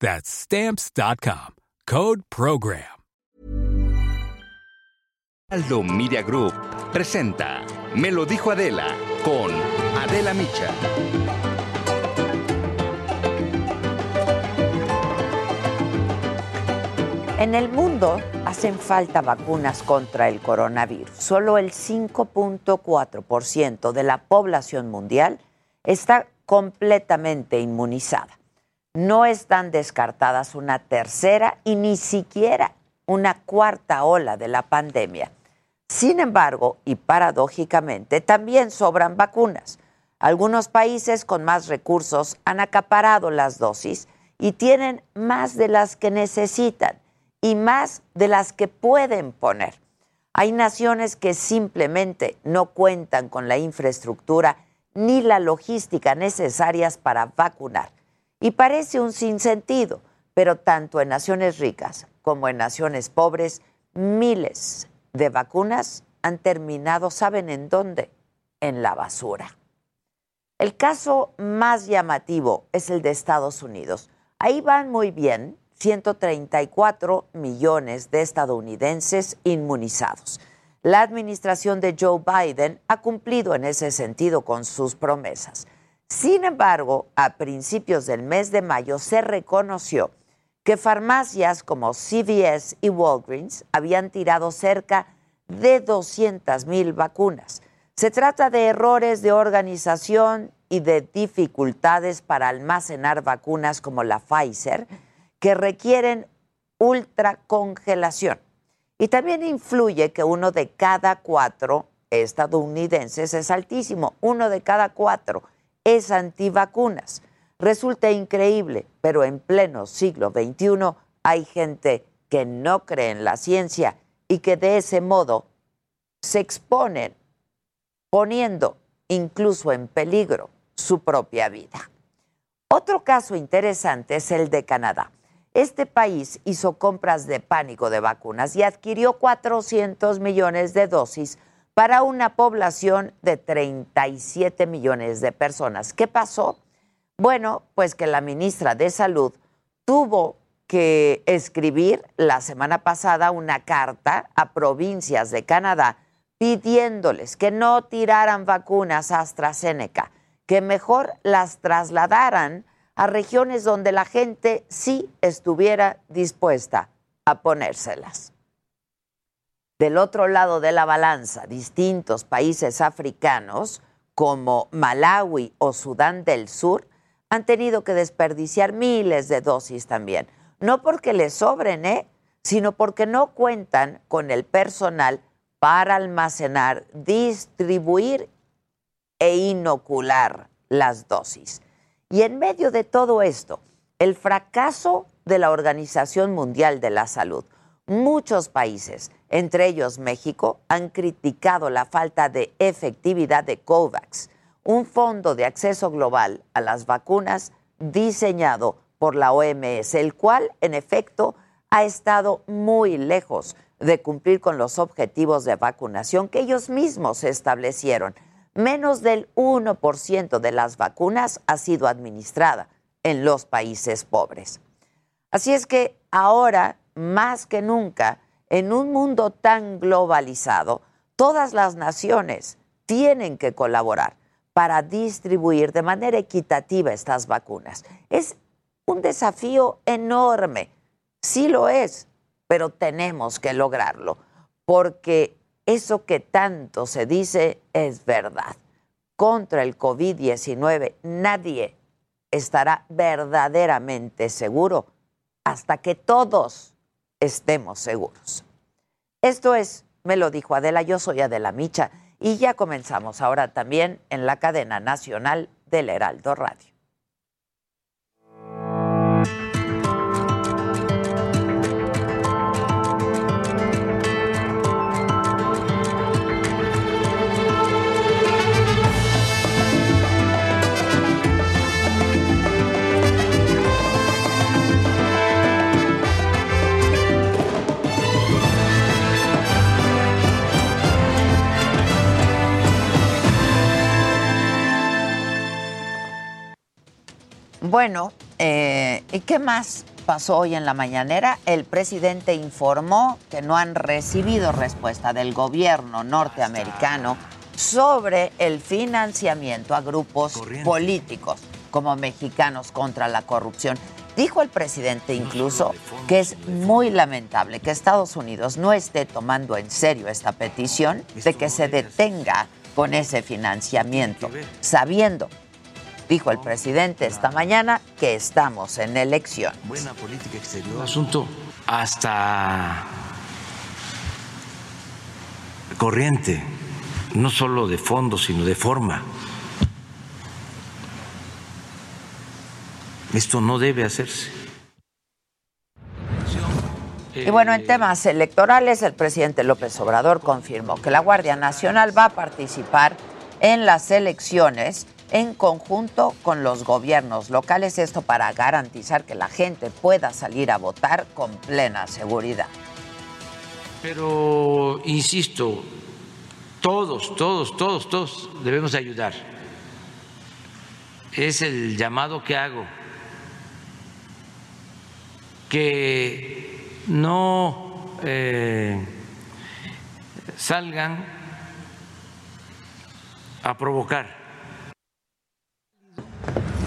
That's stamps.com. Code Program. Aldo Media Group presenta Me lo dijo Adela con Adela Micha. En el mundo hacen falta vacunas contra el coronavirus. Solo el 5.4% de la población mundial está completamente inmunizada no están descartadas una tercera y ni siquiera una cuarta ola de la pandemia. Sin embargo, y paradójicamente, también sobran vacunas. Algunos países con más recursos han acaparado las dosis y tienen más de las que necesitan y más de las que pueden poner. Hay naciones que simplemente no cuentan con la infraestructura ni la logística necesarias para vacunar. Y parece un sinsentido, pero tanto en naciones ricas como en naciones pobres, miles de vacunas han terminado, ¿saben en dónde? En la basura. El caso más llamativo es el de Estados Unidos. Ahí van muy bien 134 millones de estadounidenses inmunizados. La administración de Joe Biden ha cumplido en ese sentido con sus promesas. Sin embargo, a principios del mes de mayo se reconoció que farmacias como CVS y Walgreens habían tirado cerca de 200 mil vacunas. Se trata de errores de organización y de dificultades para almacenar vacunas como la Pfizer, que requieren ultracongelación. Y también influye que uno de cada cuatro estadounidenses es altísimo, uno de cada cuatro es antivacunas. Resulta increíble, pero en pleno siglo XXI hay gente que no cree en la ciencia y que de ese modo se exponen poniendo incluso en peligro su propia vida. Otro caso interesante es el de Canadá. Este país hizo compras de pánico de vacunas y adquirió 400 millones de dosis para una población de 37 millones de personas. ¿Qué pasó? Bueno, pues que la ministra de Salud tuvo que escribir la semana pasada una carta a provincias de Canadá pidiéndoles que no tiraran vacunas AstraZeneca, que mejor las trasladaran a regiones donde la gente sí estuviera dispuesta a ponérselas. Del otro lado de la balanza, distintos países africanos como Malawi o Sudán del Sur han tenido que desperdiciar miles de dosis también. No porque les sobren, ¿eh? sino porque no cuentan con el personal para almacenar, distribuir e inocular las dosis. Y en medio de todo esto, el fracaso de la Organización Mundial de la Salud, muchos países entre ellos México, han criticado la falta de efectividad de COVAX, un fondo de acceso global a las vacunas diseñado por la OMS, el cual, en efecto, ha estado muy lejos de cumplir con los objetivos de vacunación que ellos mismos establecieron. Menos del 1% de las vacunas ha sido administrada en los países pobres. Así es que ahora, más que nunca, en un mundo tan globalizado, todas las naciones tienen que colaborar para distribuir de manera equitativa estas vacunas. Es un desafío enorme, sí lo es, pero tenemos que lograrlo, porque eso que tanto se dice es verdad. Contra el COVID-19 nadie estará verdaderamente seguro hasta que todos estemos seguros. Esto es, me lo dijo Adela, yo soy Adela Micha y ya comenzamos ahora también en la cadena nacional del Heraldo Radio. Bueno, eh, ¿y qué más pasó hoy en la mañanera? El presidente informó que no han recibido respuesta del gobierno norteamericano sobre el financiamiento a grupos políticos como mexicanos contra la corrupción. Dijo el presidente incluso que es muy lamentable que Estados Unidos no esté tomando en serio esta petición de que se detenga con ese financiamiento, sabiendo Dijo el presidente esta mañana que estamos en elección. Buena política exterior. Un asunto hasta corriente, no solo de fondo, sino de forma. Esto no debe hacerse. Y bueno, en temas electorales, el presidente López Obrador confirmó que la Guardia Nacional va a participar en las elecciones en conjunto con los gobiernos locales, esto para garantizar que la gente pueda salir a votar con plena seguridad. Pero, insisto, todos, todos, todos, todos debemos ayudar. Es el llamado que hago, que no eh, salgan a provocar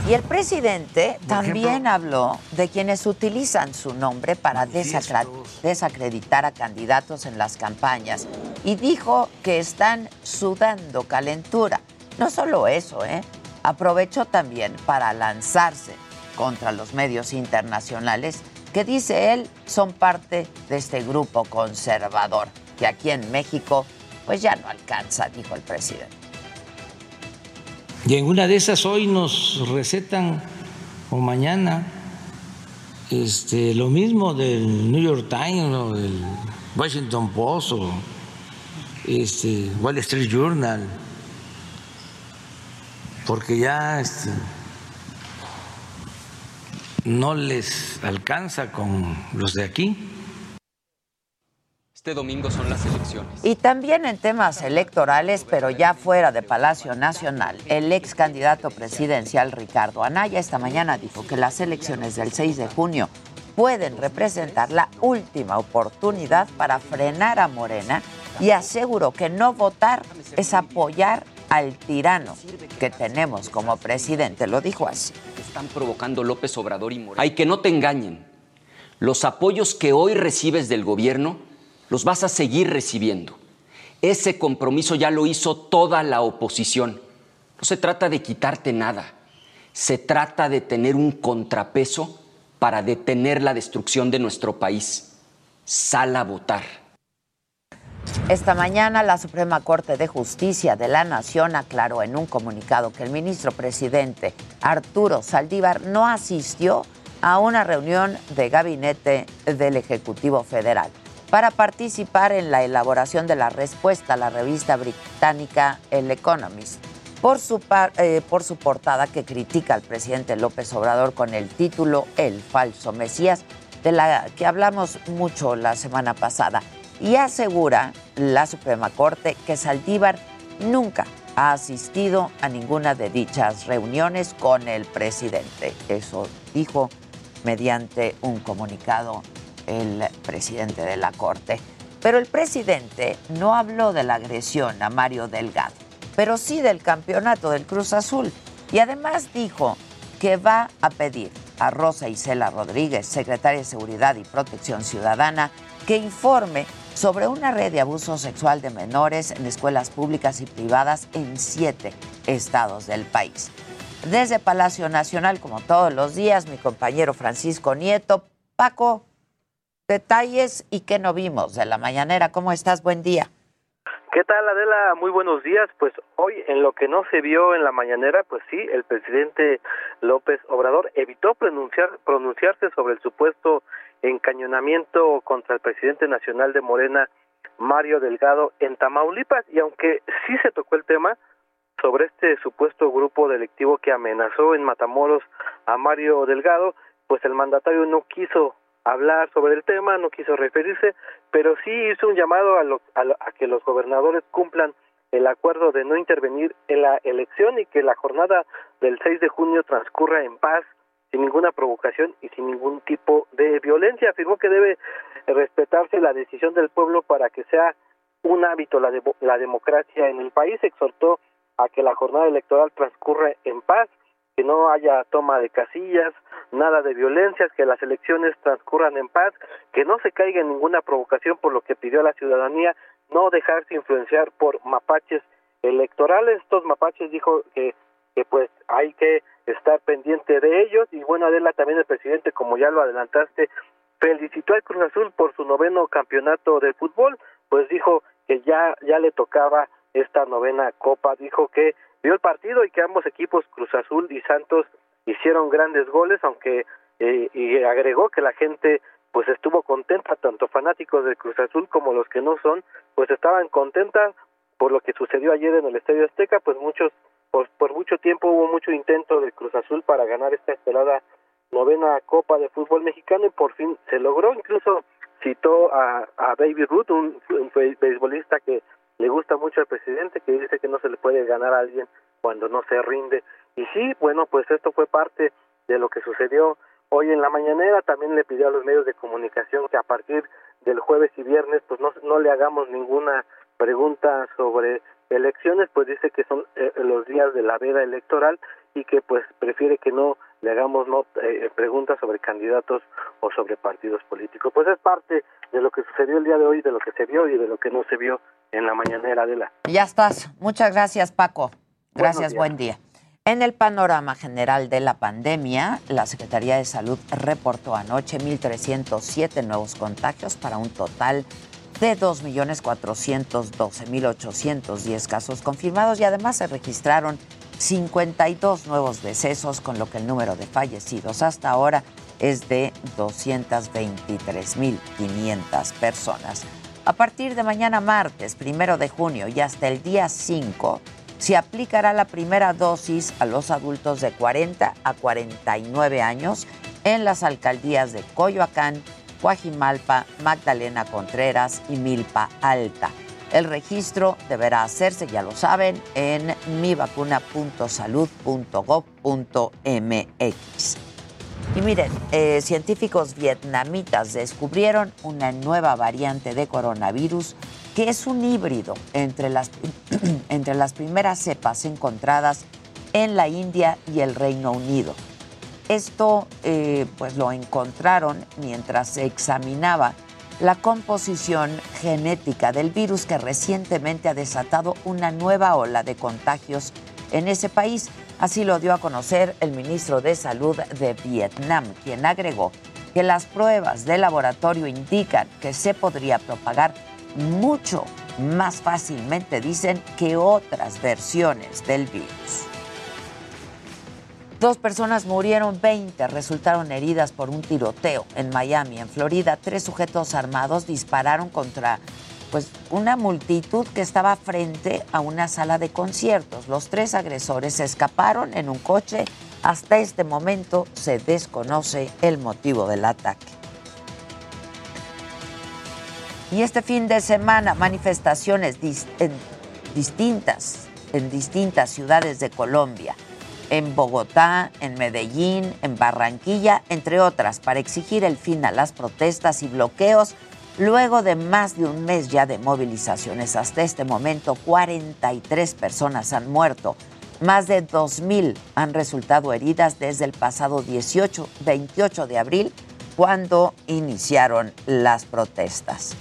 y el presidente también habló de quienes utilizan su nombre para desacreditar a candidatos en las campañas y dijo que están sudando calentura. No solo eso, ¿eh? aprovechó también para lanzarse contra los medios internacionales que dice él son parte de este grupo conservador que aquí en México pues ya no alcanza, dijo el presidente. Y en una de esas hoy nos recetan, o mañana, este, lo mismo del New York Times o del Washington Post o este, Wall Street Journal, porque ya este, no les alcanza con los de aquí. Este domingo son las elecciones. Y también en temas electorales, pero ya fuera de Palacio Nacional, el ex candidato presidencial Ricardo Anaya esta mañana dijo que las elecciones del 6 de junio pueden representar la última oportunidad para frenar a Morena y aseguró que no votar es apoyar al tirano que tenemos como presidente. Lo dijo así. Están provocando López Obrador y Morena. Hay que no te engañen. Los apoyos que hoy recibes del gobierno los vas a seguir recibiendo. Ese compromiso ya lo hizo toda la oposición. No se trata de quitarte nada, se trata de tener un contrapeso para detener la destrucción de nuestro país. Sal a votar. Esta mañana la Suprema Corte de Justicia de la Nación aclaró en un comunicado que el ministro presidente Arturo Saldívar no asistió a una reunión de gabinete del Ejecutivo Federal para participar en la elaboración de la respuesta a la revista británica El Economist por su, eh, por su portada que critica al presidente López Obrador con el título El falso Mesías, de la que hablamos mucho la semana pasada, y asegura la Suprema Corte que Saldívar nunca ha asistido a ninguna de dichas reuniones con el presidente. Eso dijo mediante un comunicado el presidente de la Corte. Pero el presidente no habló de la agresión a Mario Delgado, pero sí del campeonato del Cruz Azul. Y además dijo que va a pedir a Rosa Isela Rodríguez, secretaria de Seguridad y Protección Ciudadana, que informe sobre una red de abuso sexual de menores en escuelas públicas y privadas en siete estados del país. Desde Palacio Nacional, como todos los días, mi compañero Francisco Nieto. Paco, detalles y qué no vimos de la mañanera. ¿Cómo estás? Buen día. ¿Qué tal, Adela? Muy buenos días. Pues hoy, en lo que no se vio en la mañanera, pues sí, el presidente López Obrador evitó pronunciar, pronunciarse sobre el supuesto encañonamiento contra el presidente nacional de Morena, Mario Delgado, en Tamaulipas. Y aunque sí se tocó el tema sobre este supuesto grupo delictivo que amenazó en Matamoros a Mario Delgado, pues el mandatario no quiso hablar sobre el tema, no quiso referirse, pero sí hizo un llamado a, a, que los gobernadores cumplan el acuerdo de no intervenir en la elección y que la jornada del 6 de junio transcurra en paz, sin ninguna provocación y sin ningún tipo de violencia. Afirmó que debe respetarse la decisión del pueblo para que sea un hábito la, la democracia en el país. Exhortó a que la jornada electoral transcurra en paz, que no haya toma de casillas, nada de violencias, que las elecciones transcurran en paz, que no se caiga en ninguna provocación por lo que pidió a la ciudadanía no dejarse influenciar por mapaches electorales. Estos mapaches dijo que, que pues hay que estar pendiente de ellos. Y bueno Adela también el presidente como ya lo adelantaste felicitó al Cruz Azul por su noveno campeonato de fútbol. Pues dijo que ya ya le tocaba esta novena copa. Dijo que vio el partido y que ambos equipos Cruz Azul y Santos hicieron grandes goles, aunque eh, y agregó que la gente pues estuvo contenta, tanto fanáticos del Cruz Azul como los que no son, pues estaban contentas por lo que sucedió ayer en el Estadio Azteca, pues muchos, pues por mucho tiempo hubo mucho intento del Cruz Azul para ganar esta esperada novena Copa de Fútbol Mexicano y por fin se logró, incluso citó a, a Baby Ruth, un, un beisbolista que le gusta mucho al presidente, que dice que no se le puede ganar a alguien cuando no se rinde. Y sí, bueno, pues esto fue parte de lo que sucedió hoy en la mañanera. También le pidió a los medios de comunicación que a partir del jueves y viernes, pues no, no le hagamos ninguna pregunta sobre elecciones, pues dice que son eh, los días de la veda electoral y que pues prefiere que no le hagamos no, eh, preguntas sobre candidatos o sobre partidos políticos. Pues es parte de lo que sucedió el día de hoy, de lo que se vio y de lo que no se vio en la mañanera de la. Ya estás. Muchas gracias, Paco. Gracias, buen día. En el panorama general de la pandemia, la Secretaría de Salud reportó anoche 1.307 nuevos contagios para un total de 2.412.810 casos confirmados y además se registraron 52 nuevos decesos, con lo que el número de fallecidos hasta ahora es de 223.500 personas. A partir de mañana martes, primero de junio y hasta el día 5, se aplicará la primera dosis a los adultos de 40 a 49 años en las alcaldías de Coyoacán, Coajimalpa, Magdalena Contreras y Milpa Alta. El registro deberá hacerse, ya lo saben, en mivacuna.salud.gov.mx. Y miren, eh, científicos vietnamitas descubrieron una nueva variante de coronavirus que es un híbrido entre las, entre las primeras cepas encontradas en la India y el Reino Unido. Esto eh, pues lo encontraron mientras se examinaba la composición genética del virus que recientemente ha desatado una nueva ola de contagios en ese país. Así lo dio a conocer el ministro de Salud de Vietnam, quien agregó que las pruebas de laboratorio indican que se podría propagar mucho más fácilmente, dicen, que otras versiones del virus. Dos personas murieron, 20 resultaron heridas por un tiroteo en Miami, en Florida. Tres sujetos armados dispararon contra pues, una multitud que estaba frente a una sala de conciertos. Los tres agresores escaparon en un coche. Hasta este momento se desconoce el motivo del ataque. Y este fin de semana, manifestaciones en distintas, en distintas ciudades de Colombia, en Bogotá, en Medellín, en Barranquilla, entre otras, para exigir el fin a las protestas y bloqueos luego de más de un mes ya de movilizaciones. Hasta este momento, 43 personas han muerto. Más de 2.000 han resultado heridas desde el pasado 18, 28 de abril, cuando iniciaron las protestas.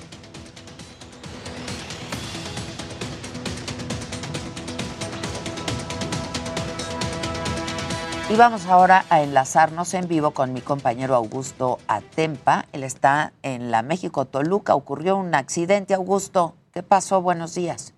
Y vamos ahora a enlazarnos en vivo con mi compañero Augusto Atempa. Él está en la México Toluca. Ocurrió un accidente, Augusto. ¿Qué pasó? Buenos días.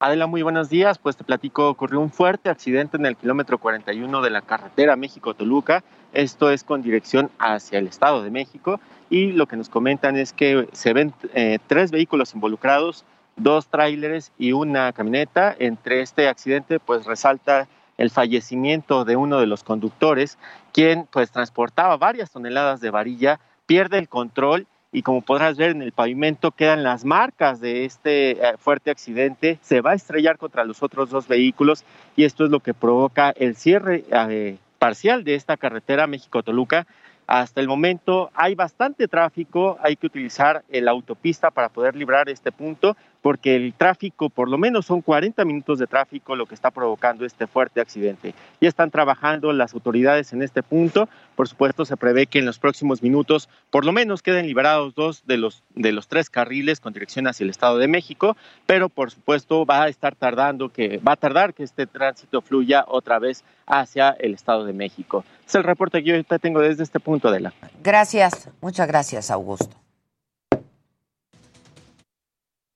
Adela, muy buenos días. Pues te platico, ocurrió un fuerte accidente en el kilómetro 41 de la carretera México-Toluca. Esto es con dirección hacia el Estado de México. Y lo que nos comentan es que se ven eh, tres vehículos involucrados, dos tráileres y una camioneta. Entre este accidente, pues resalta el fallecimiento de uno de los conductores, quien pues transportaba varias toneladas de varilla, pierde el control y como podrás ver en el pavimento quedan las marcas de este eh, fuerte accidente, se va a estrellar contra los otros dos vehículos y esto es lo que provoca el cierre eh, parcial de esta carretera México-Toluca. Hasta el momento hay bastante tráfico, hay que utilizar la autopista para poder librar este punto, porque el tráfico, por lo menos son 40 minutos de tráfico lo que está provocando este fuerte accidente. Ya están trabajando las autoridades en este punto. Por supuesto, se prevé que en los próximos minutos por lo menos queden liberados dos de los, de los tres carriles con dirección hacia el Estado de México, pero por supuesto va a estar tardando que, va a tardar que este tránsito fluya otra vez hacia el Estado de México. Es el reporte que yo tengo desde este punto, de la. Gracias, muchas gracias, Augusto.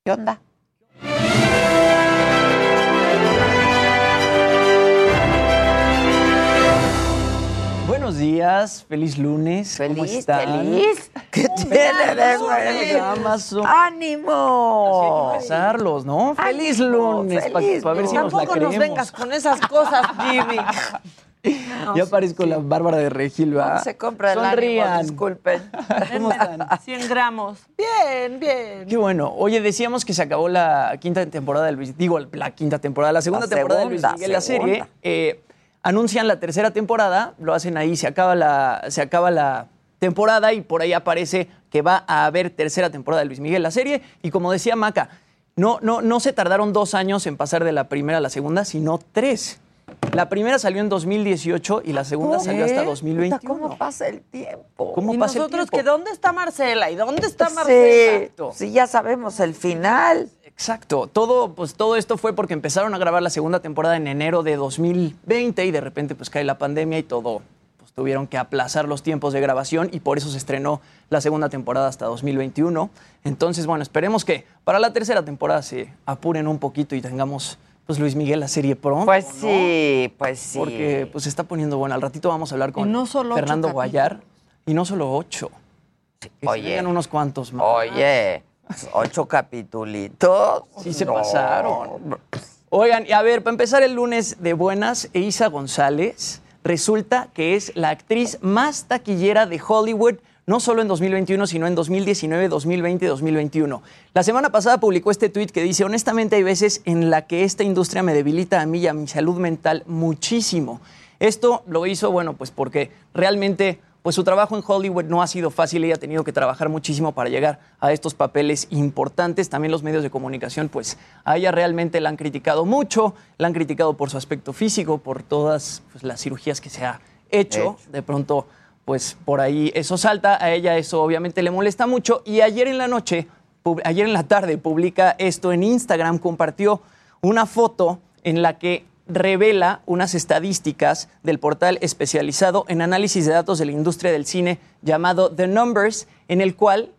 ¿Qué onda? Buenos días, feliz lunes. Feliz, ¿Cómo están? feliz. ¿Qué tiene de Amazon. ¡Ánimo! Hay que ¿no? Feliz lunes, para feliz ver si nos la Tampoco nos vengas con esas cosas, Jimmy. ya parezco la Bárbara de Regil, ¿verdad? Se compra el Sonrían. ánimo, disculpen. ¿Cómo están? 100 gramos. Bien, bien. Qué bueno. Oye, decíamos que se acabó la quinta temporada del Luis, digo, la quinta temporada, la segunda La temporada de Luis segunda, Miguel, la serie. Eh, anuncian la tercera temporada, lo hacen ahí, se acaba la, se acaba la temporada y por ahí aparece que va a haber tercera temporada de Luis Miguel, la serie. Y como decía Maca, no, no, no se tardaron dos años en pasar de la primera a la segunda, sino tres. La primera salió en 2018 y la segunda salió hasta ¿Eh? 2021. ¿Cómo pasa el tiempo? ¿Cómo Y pasa el nosotros, tiempo? que ¿dónde está Marcela? ¿Y dónde está Sí, Marcela? sí, ya sabemos el final. Exacto. Todo, pues, todo esto fue porque empezaron a grabar la segunda temporada en enero de 2020 y de repente pues cae la pandemia y todo. Pues tuvieron que aplazar los tiempos de grabación y por eso se estrenó la segunda temporada hasta 2021. Entonces, bueno, esperemos que para la tercera temporada se apuren un poquito y tengamos pues Luis Miguel la serie pronto. Pues ¿no? sí, pues sí. Porque pues se está poniendo bueno. Al ratito vamos a hablar con no solo ocho Fernando. Guayar. Y no solo ocho. Que se Oye. vengan unos cuantos más. Oye, ocho capitulitos. Sí se No. pasaron. Oigan, y a ver, para empezar el lunes de buenas, Eiza González resulta que es la actriz más taquillera de Hollywood, no solo en 2021, sino en 2019, 2020 y 2021. La semana pasada publicó este tuit que dice, honestamente hay veces en la que esta industria me debilita a mí y a mi salud mental muchísimo. Esto lo hizo, bueno, pues porque realmente pues su trabajo en Hollywood no ha sido fácil, ella ha tenido que trabajar muchísimo para llegar a estos papeles importantes. También los medios de comunicación, pues a ella realmente la han criticado mucho, la han criticado por su aspecto físico, por todas pues, las cirugías que se ha hecho. Hecho. De pronto, pues por ahí eso salta, a ella eso obviamente le molesta mucho. Y ayer en la noche, ayer en la tarde, publica esto en Instagram, compartió una foto en la que revela unas estadísticas del portal especializado en análisis de datos de la industria del cine llamado The Numbers, en el cual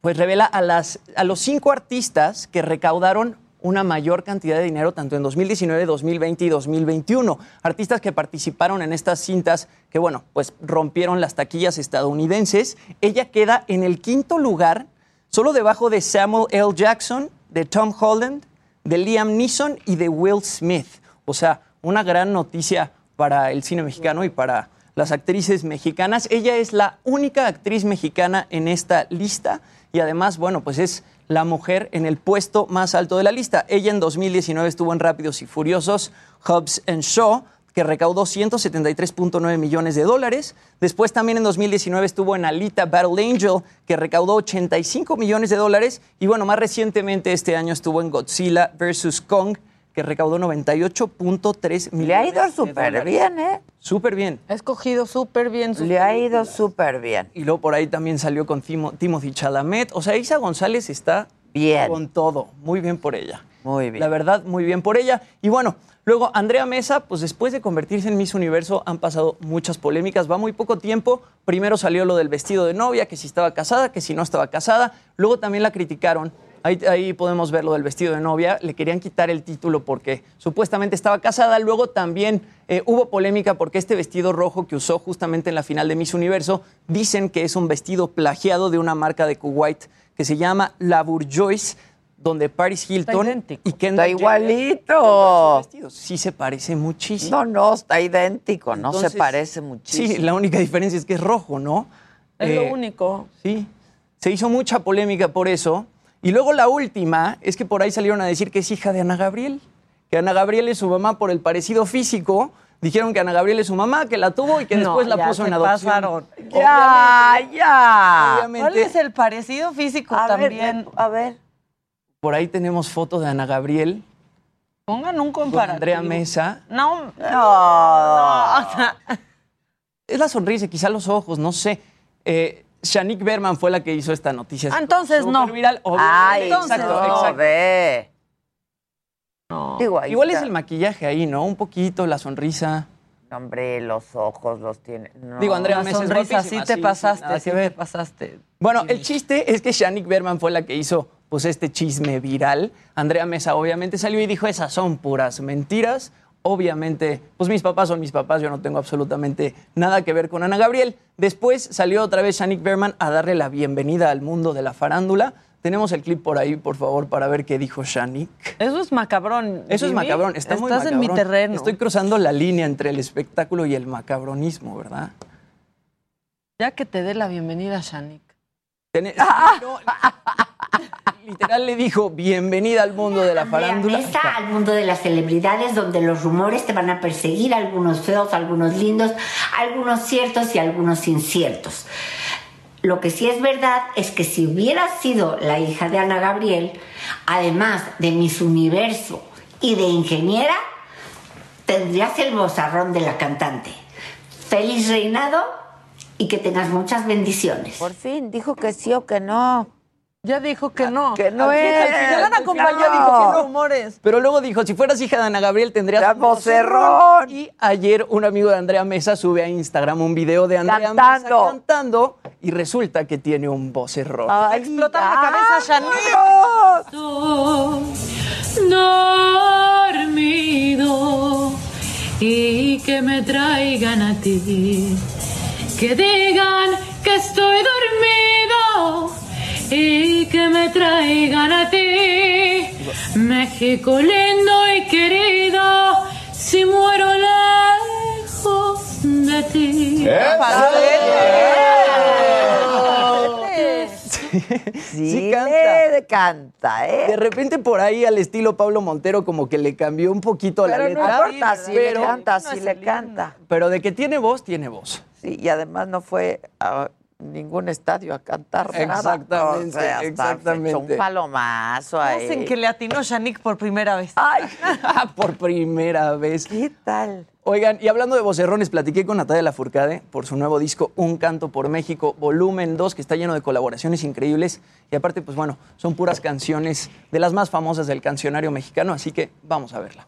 pues revela a, las, a los cinco artistas que recaudaron una mayor cantidad de dinero tanto en 2019, 2020 y 2021. Artistas que participaron en estas cintas que, bueno, pues rompieron las taquillas estadounidenses. Ella queda en el quinto lugar, solo debajo de Samuel L. Jackson, de Tom Holland, de Liam Neeson y de Will Smith. O sea, una gran noticia para el cine mexicano y para las actrices mexicanas. Ella es la única actriz mexicana en esta lista y además, bueno, pues es la mujer en el puesto más alto de la lista. Ella en 2019 estuvo en Rápidos y Furiosos, Hobbs and Shaw, que recaudó 173.9 millones de dólares. Después también en 2019 estuvo en Alita Battle Angel, que recaudó 85 millones de dólares. Y bueno, más recientemente este año estuvo en Godzilla vs. Kong, que recaudó 98.3 millones Le ha ido súper bien, ¿eh? Súper bien. Ha escogido súper bien sus Le ha ido súper bien. Y luego por ahí también salió con Timo- Timothy Chalamet. O sea, Isa González está Bien. Con todo. Muy bien por ella. Muy bien. La verdad, muy bien por ella. Y bueno, luego Andrea Mesa, pues después de convertirse en Miss Universo han pasado muchas polémicas. Va muy poco tiempo. Primero salió lo del vestido de novia, que si estaba casada, que si no estaba casada. Luego también la criticaron. Ahí, ahí podemos ver lo del vestido de novia. Le querían quitar el título porque supuestamente estaba casada. Luego también eh, hubo polémica porque este vestido rojo que usó justamente en la final de Miss Universo dicen que es un vestido plagiado de una marca de Kuwait que se llama La Bourgeois, donde Paris Hilton idéntico. y Kendall Está igualito. Sí se parece muchísimo. No, no, está idéntico, no se parece muchísimo. Sí, la única diferencia es que es rojo, ¿no? Es Eh, lo único. Sí, se hizo mucha polémica por eso. Y luego la última es que por ahí salieron a decir que es hija de Ana Gabriel, que Ana Gabriel es su mamá por el parecido físico. Dijeron que Ana Gabriel es su mamá, que la tuvo y que No, después la ya puso se en adopción. pasaron. Ya, ya. Obviamente, ¿Cuál es el parecido físico A ver, también? a ver. por ahí tenemos foto de Ana Gabriel Pongan un comparativo. Andrea Mesa. No, No. o sea, Es la sonrisa, quizá los ojos, no sé. Eh, Shanique Berman fue la que hizo esta noticia. Ah, entonces no. Superviral, Ay, entonces exacto, no, exacto. ve. Digo, Igual es el maquillaje ahí, ¿no? Un poquito, la sonrisa. No, Hombre, los ojos los tiene. No. Digo, Andrea la Mesa es sonrisa, sí te sí, pasaste, nada sí te pasaste. Bueno, el chiste es que Shanique Berman fue la que hizo pues este chisme viral. Andrea Mesa obviamente salió y dijo, esas son puras mentiras. Obviamente, pues mis papás son mis papás, yo no tengo absolutamente nada que ver con Ana Gabriel. Después salió otra vez Shanique Berman a darle la bienvenida al mundo de la farándula. Tenemos el clip por ahí, por favor, para ver qué dijo Shanique. Eso es macabrón. Eso es macabrón, está muy Estás en mi terreno. Estoy cruzando la línea entre el espectáculo y el macabronismo, ¿verdad? Ya que te dé la bienvenida, Shanik. Tené- no, literal le dijo, bienvenida al mundo de la farándula. Mesa, al mundo de las celebridades donde los rumores te van a perseguir, algunos feos, algunos lindos, algunos ciertos y algunos inciertos. Lo que sí es verdad es que si hubieras sido la hija de Ana Gabriel, además de Miss Universo y de ingeniera, tendrías el bozarrón de la cantante. Feliz reinado y que tengas muchas bendiciones. Por fin, dijo que sí o que no. Ya dijo que no. Que no es. Ya van a acompañar No. dijo que no rumores. Pero luego dijo, si fueras hija de Ana Gabriel tendrías Ya, un vocerrón. Y ayer un amigo de Andrea Mesa sube a Instagram un video de Andrea Cantando. Mesa cantando y resulta que tiene un vocerrón. Explota la cabeza, Shanik. dormido y que me traigan a ti. Que digan que estoy dormido y que me traigan a ti. México lindo y querido, si muero lejos de ti. Sí, Sí canta. le canta, De ¿eh? repente por ahí al estilo Pablo Montero como que le cambió un poquito la Pero no letra. importa, le pero, canta, si le canta. pero de que tiene voz, tiene voz. Sí, y además no fue a ningún estadio a cantar nada. Exactamente, O sea, está exactamente. Un palomazo ahí. Hacen que le atinó Shanik por primera vez. Ay, por primera vez. ¿qué tal? Oigan, y hablando de vocerrones, platiqué con Natalia Lafourcade por su nuevo disco Un Canto por México, volumen 2, que está lleno de colaboraciones increíbles. Y aparte, pues bueno, son puras canciones de las más famosas del cancionario mexicano, así que vamos a verla.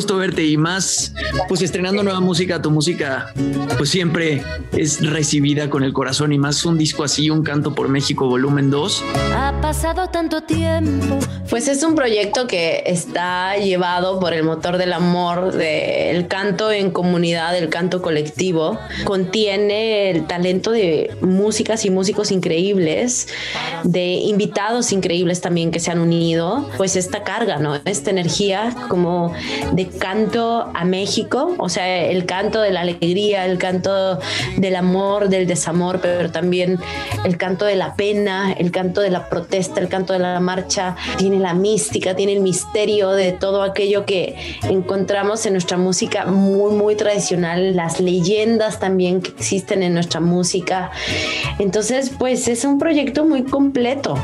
Gusto verte y más, pues estrenando nueva música, tu música pues siempre es recibida con el corazón y más un disco así, un canto por México volumen 2. Ha pasado tanto tiempo. Pues es un proyecto que está llevado por el motor del amor, del canto en comunidad, del canto colectivo. Contiene el talento de músicas y músicos increíbles, de invitados increíbles también que se han unido. Pues esta carga, ¿no? Esta energía como de canto a México, o sea, el canto de la alegría, el canto del amor, del desamor, pero también el canto de la pena, el canto de la protesta, el canto de la marcha, tiene la mística, tiene el misterio de todo aquello que encontramos en nuestra música muy, muy tradicional, las leyendas también que existen en nuestra música. Entonces, pues es un proyecto muy completo.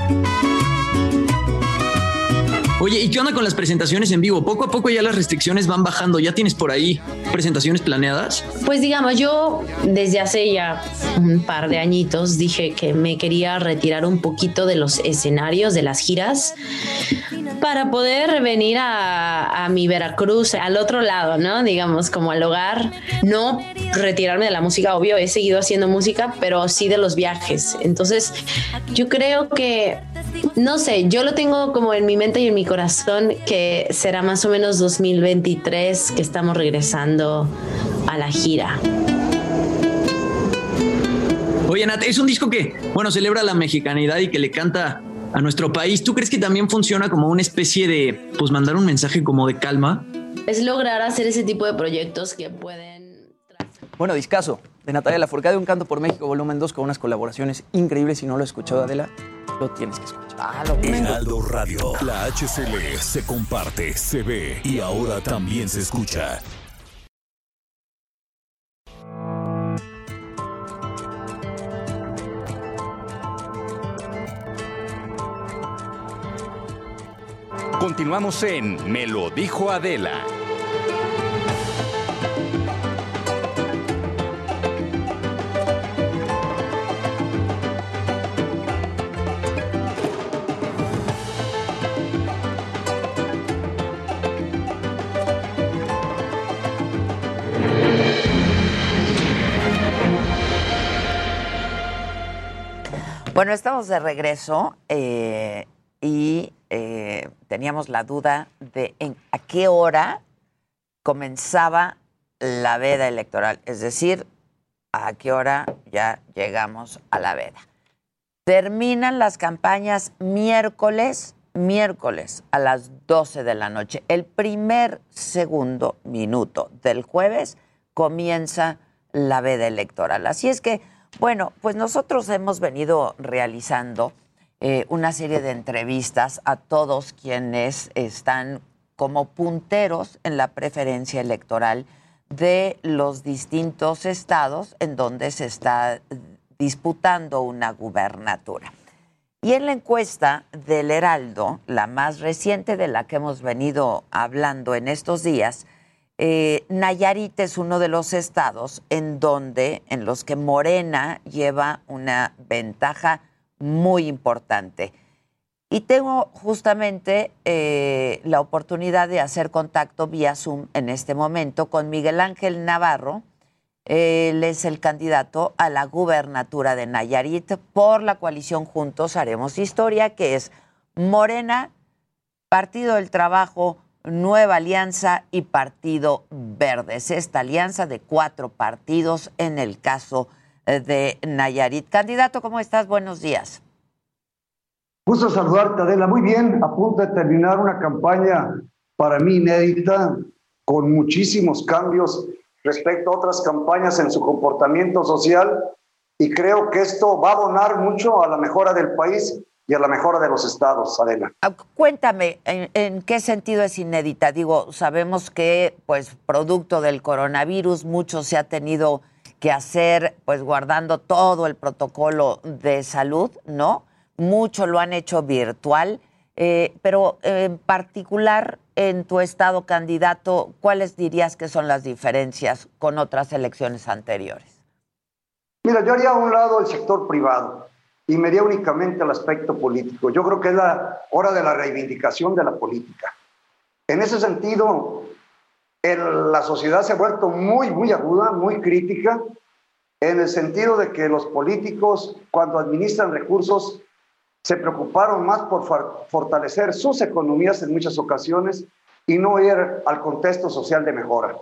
Oye, ¿y qué onda con las presentaciones en vivo? Poco a poco ya las restricciones van bajando. ¿Ya tienes por ahí presentaciones planeadas? Pues digamos, yo desde hace ya un par de añitos dije que me quería retirar un poquito de los escenarios, de las giras, para poder venir a, a mi Veracruz, al otro lado, ¿no? Digamos, como al hogar. No retirarme de la música, obvio, he seguido haciendo música, pero sí de los viajes. Entonces, yo creo que no sé, yo lo tengo como en mi mente y en mi corazón que será más o menos 2023 que estamos regresando a la gira. Oye, Nat, es un disco que, bueno, celebra la mexicanidad y que le canta a nuestro país. ¿Tú crees que también funciona como una especie de, pues, mandar un mensaje como de calma? Es lograr hacer ese tipo de proyectos que pueden... Bueno, discaso de Natalia Lafourcade, Un Canto por México, volumen 2, con unas colaboraciones increíbles. Si no lo he escuchado, Adela, lo tienes que escuchar. Ah, lo Heraldo Radio, la HCL se comparte, se ve y ahora también se escucha. Continuamos en Me lo dijo Adela. Bueno, estamos de regreso eh, y eh, teníamos la duda de a qué hora comenzaba la veda electoral, es decir, a qué hora ya llegamos a la veda. Terminan las campañas miércoles, miércoles a las 12 de la noche. El primer segundo minuto del jueves comienza la veda electoral. Así es que bueno, pues nosotros hemos venido realizando eh, una serie de entrevistas a todos quienes están como punteros en la preferencia electoral de los distintos estados en donde se está disputando una gubernatura. Y en la encuesta del Heraldo, la más reciente de la que hemos venido hablando en estos días, eh, Nayarit es uno de los estados en donde, en los que Morena lleva una ventaja muy importante. Y tengo justamente eh, la oportunidad de hacer contacto vía Zoom en este momento con Miguel Ángel Navarro. Él es el candidato a la gubernatura de Nayarit por la coalición Juntos Haremos Historia, que es Morena, Partido del Trabajo, Nueva Alianza y Partido Verde. Es esta alianza de cuatro partidos en el caso eh, de Nayarit. Candidato, ¿cómo estás? Buenos días. Gusto saludarte, Adela. Muy bien, a punto de terminar una campaña para mí inédita, con muchísimos cambios respecto a otras campañas en su comportamiento social y creo que esto va a donar mucho a la mejora del país y a la mejora de los estados, Adela. Ah, cuéntame, ¿en, qué sentido es inédita? Digo, sabemos que, pues, producto del coronavirus, mucho se ha tenido que hacer, pues, guardando todo el protocolo de salud, ¿no? Mucho lo han hecho virtual, eh, pero en particular en tu estado candidato, ¿cuáles dirías que son las diferencias con otras elecciones anteriores? Mira, yo haría a un lado el sector privado y me únicamente al aspecto político. Yo creo que es la hora de la reivindicación de la política. En ese sentido, la sociedad se ha vuelto muy, muy aguda, muy crítica, en el sentido de que los políticos, cuando administran recursos, se preocuparon más por fortalecer sus economías en muchas ocasiones y no ir al contexto social de mejora.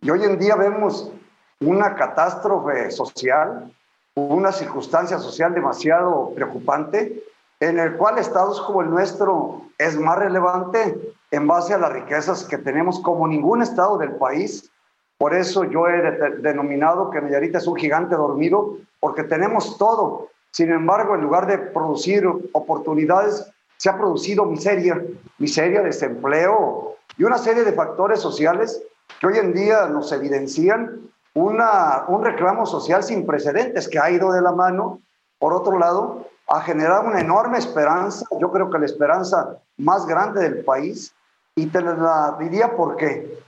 Y hoy en día vemos una catástrofe social una circunstancia social demasiado preocupante, en el cual estados como el nuestro es más relevante en base a las riquezas que tenemos como ningún estado del país. Por eso yo he denominado que Nayarit es un gigante dormido, porque tenemos todo. Sin embargo, en lugar de producir oportunidades, se ha producido miseria, miseria, desempleo y una serie de factores sociales que hoy en día nos evidencian una, un reclamo social sin precedentes que ha ido de la mano, por otro lado, a generar una enorme esperanza, yo creo que la esperanza más grande del país, y te la diría por qué.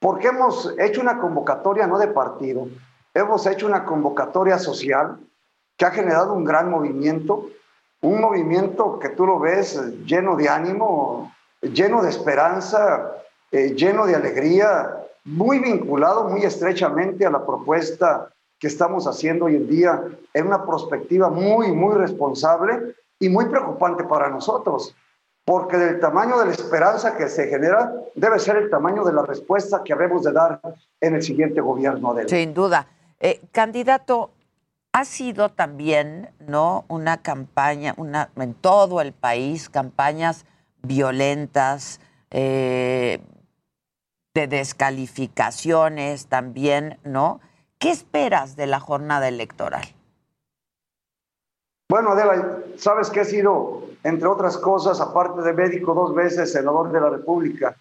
Porque hemos hecho una convocatoria no de partido, hemos hecho una convocatoria social que ha generado un gran movimiento, un movimiento que tú lo ves lleno de ánimo, lleno de esperanza, eh, lleno de alegría, muy vinculado muy estrechamente a la propuesta que estamos haciendo hoy en día en una perspectiva muy, muy responsable y muy preocupante para nosotros, porque del tamaño de la esperanza que se genera debe ser el tamaño de la respuesta que habemos de dar en el siguiente gobierno Sin duda. Eh, candidato, ha sido también, ¿no? Una campaña, una, en todo el país, campañas violentas, eh, de descalificaciones también, ¿no? ¿Qué esperas de la jornada electoral? Bueno, Adela, sabes que he sido, entre otras cosas, aparte de médico, dos veces senador de la República.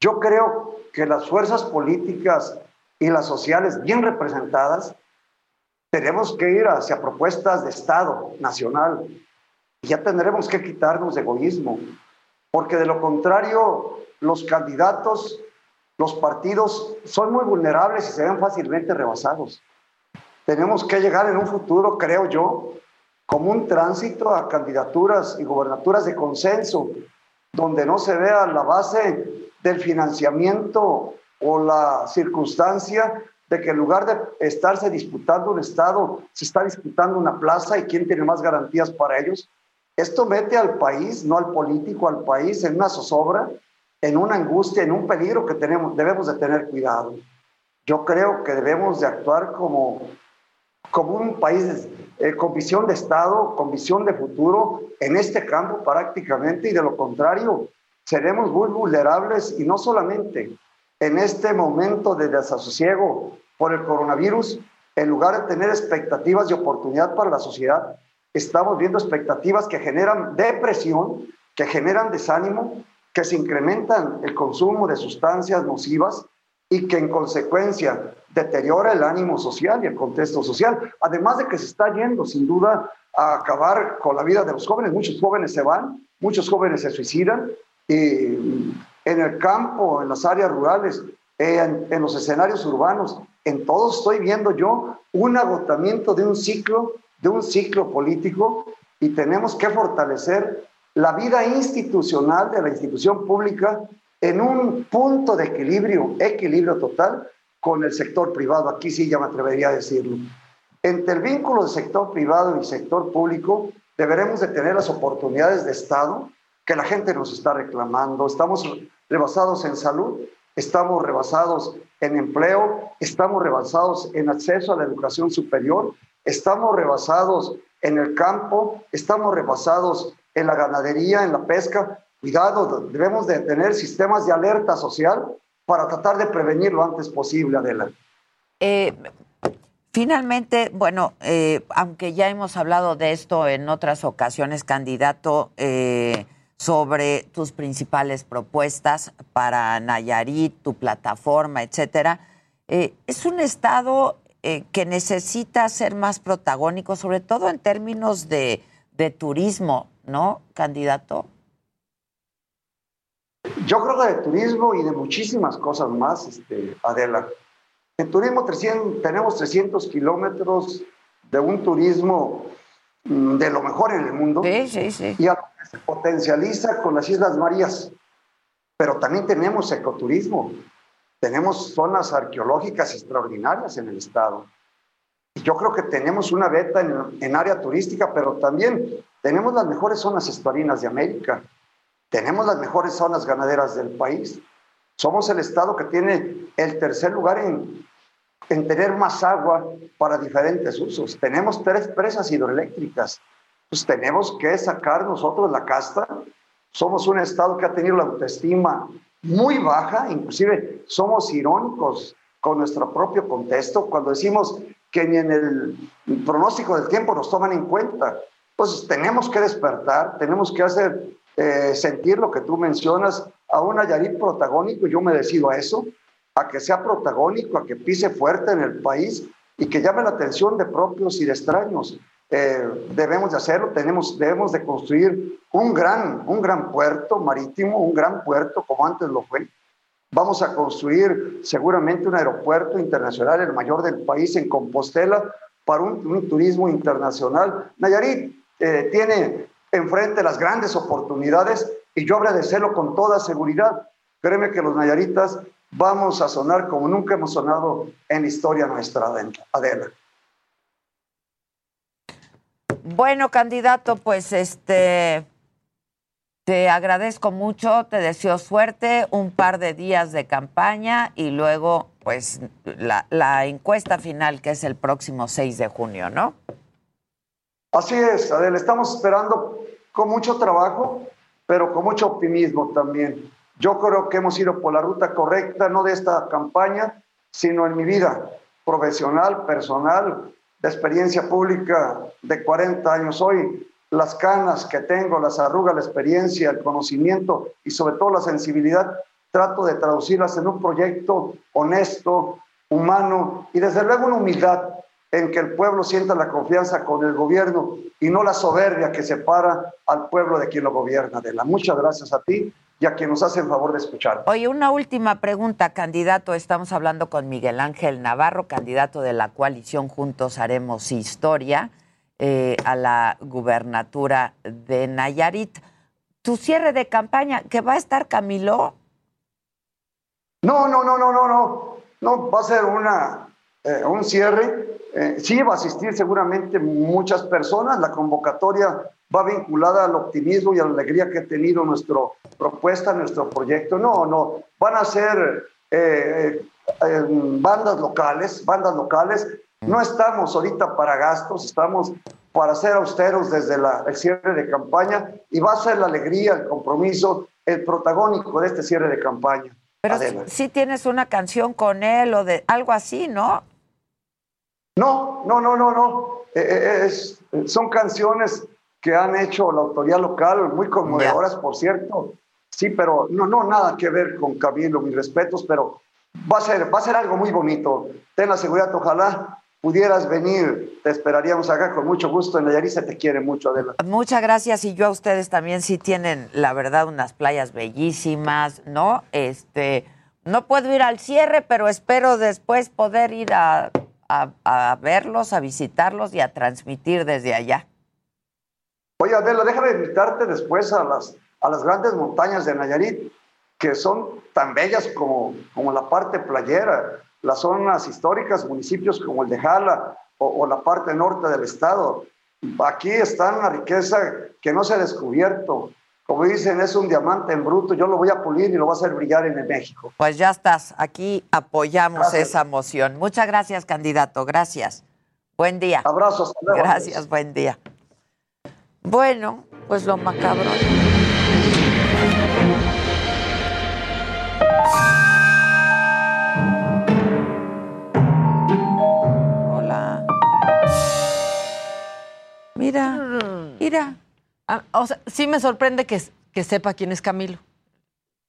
Yo creo que las fuerzas políticas y las sociales bien representadas tenemos que ir hacia propuestas de Estado nacional. Ya tendremos que quitarnos de egoísmo, porque de lo contrario, los candidatos los partidos son muy vulnerables y se ven fácilmente rebasados. Tenemos que llegar en un futuro, creo yo, como un tránsito a candidaturas y gobernaturas de consenso, donde no se vea la base del financiamiento o la circunstancia de que en lugar de estarse disputando un Estado, se está disputando una plaza y quién tiene más garantías para ellos. Esto mete al país, no al político, al país en una zozobra en una angustia, en un peligro que tenemos, debemos de tener cuidado. Yo creo que debemos de actuar como, como un país eh, con visión de Estado, con visión de futuro en este campo prácticamente y de lo contrario seremos muy vulnerables y no solamente en este momento de desasosiego por el coronavirus, en lugar de tener expectativas de oportunidad para la sociedad, estamos viendo expectativas que generan depresión, que generan desánimo que se incrementan el consumo de sustancias nocivas y que en consecuencia deteriora el ánimo social y el contexto social, además de que se está yendo sin duda a acabar con la vida de los jóvenes. Muchos jóvenes se van, muchos jóvenes se suicidan y en el campo, en las áreas rurales, en, en los escenarios urbanos, en todo estoy viendo yo un agotamiento de un ciclo, de un ciclo político y tenemos que fortalecer la vida institucional de la institución pública en un punto de equilibrio, equilibrio total con el sector privado. Aquí sí ya me atrevería a decirlo. Entre el vínculo del sector privado y sector público deberemos de tener las oportunidades de Estado que la gente nos está reclamando. Estamos rebasados en salud, estamos rebasados en empleo, estamos rebasados en acceso a la educación superior, estamos rebasados en el campo, estamos rebasados en la ganadería, en la pesca. Cuidado, debemos de tener sistemas de alerta social para tratar de prevenir lo antes posible, Adela. Eh, finalmente, bueno, eh, aunque ya hemos hablado de esto en otras ocasiones, candidato, eh, sobre tus principales propuestas para Nayarit, tu plataforma, etcétera, es un estado que necesita ser más protagónico, sobre todo en términos de, de turismo. ¿No, candidato? Yo creo que de turismo y de muchísimas cosas más, este, Adela. En turismo tenemos 300 kilómetros de un turismo mm, de lo mejor en el mundo. Sí, sí, sí. Y se potencializa con las Islas Marías. Pero también tenemos ecoturismo. Tenemos zonas arqueológicas extraordinarias en el estado. Yo creo que tenemos una beta en, en área turística, pero también tenemos las mejores zonas estuarinas de América. Tenemos las mejores zonas ganaderas del país. Somos el estado que tiene el tercer lugar en, en tener más agua para diferentes usos. Tenemos tres presas hidroeléctricas. Pues tenemos que sacar nosotros la casta. Somos un estado que ha tenido la autoestima muy baja, inclusive somos irónicos con nuestro propio contexto cuando decimos que ni en el pronóstico del tiempo nos toman en cuenta. Entonces, tenemos que despertar, tenemos que hacer eh, sentir lo que tú mencionas a un Nayarit protagónico, yo me decido a eso, a que sea protagónico, a que pise fuerte en el país y que llame la atención de propios y de extraños. eh, debemos de hacerlo, tenemos, debemos de construir un gran, un gran puerto marítimo, un gran puerto como antes lo fue. Vamos a construir seguramente un aeropuerto internacional, el mayor del país en Compostela, para un, turismo internacional. Nayarit eh, tiene enfrente las grandes oportunidades y yo agradecerlo con toda seguridad. Créeme que los nayaritas vamos a sonar como nunca hemos sonado en la historia nuestra, Adela. Bueno, candidato, pues este te agradezco mucho, te deseo suerte, un par de días de campaña y luego pues la, la encuesta final que es el próximo 6 de junio, ¿no? Así es, Adela, estamos esperando con mucho trabajo, pero con mucho optimismo también. Yo creo que hemos ido por la ruta correcta, no de esta campaña, sino en mi vida profesional, personal, de experiencia pública de 40 años hoy. Las canas que tengo, las arrugas, la experiencia, el conocimiento y sobre todo la sensibilidad, trato de traducirlas en un proyecto honesto, humano y desde luego una humildad en que el pueblo sienta la confianza con el gobierno y no la soberbia que separa al pueblo de quien lo gobierna. De la muchas gracias a ti y a quien nos hace el favor de escuchar. Oye, una última pregunta, candidato. Estamos hablando con Miguel Ángel Navarro, candidato de la coalición Juntos Haremos Historia eh, a la gubernatura de Nayarit. Tu cierre de campaña, ¿que va a estar Camilo? No, no, no, no, no, no. No, va a ser una, eh, un cierre. Eh, sí, va a asistir seguramente muchas personas. La convocatoria va vinculada al optimismo y a la alegría que ha tenido nuestra propuesta, nuestro proyecto. No, no, van a ser eh, eh, bandas locales, bandas locales. No estamos ahorita para gastos, estamos para ser austeros desde el cierre de campaña y va a ser la alegría, el compromiso, el protagónico de este cierre de campaña. Pero si, tienes una canción con él o de algo así, ¿no? No, no, no, no, no. Eh, son canciones que han hecho la autoridad local, muy conmovedoras, por cierto. Sí, pero no, no, nada que ver con Camilo, mis respetos, pero va a ser, va a ser algo muy bonito. Ten la seguridad, ojalá pudieras venir, te esperaríamos acá con mucho gusto. En Nayarit se te quiere mucho, Adela. Muchas gracias y yo a ustedes también sí tienen, la verdad, unas playas bellísimas, ¿no? Este, no puedo ir al cierre, pero espero después poder ir a, a verlos, a visitarlos y a transmitir desde allá. Oye, Adela, déjame invitarte después a las, a las grandes montañas de Nayarit, que son tan bellas como, como la parte playera, las zonas históricas, municipios como el de Jala o, la parte norte del estado. Aquí está una riqueza que no se ha descubierto. Como dicen, es un diamante en bruto, yo lo voy a pulir y lo voy a hacer brillar en el México. Pues ya estás, aquí apoyamos esa moción. Muchas gracias, candidato, gracias. Buen día. Abrazos. Gracias, buen día. Bueno, pues lo macabro. Hola. Mira, mira. Ah, o sea, sí me sorprende que, que sepa quién es Camilo.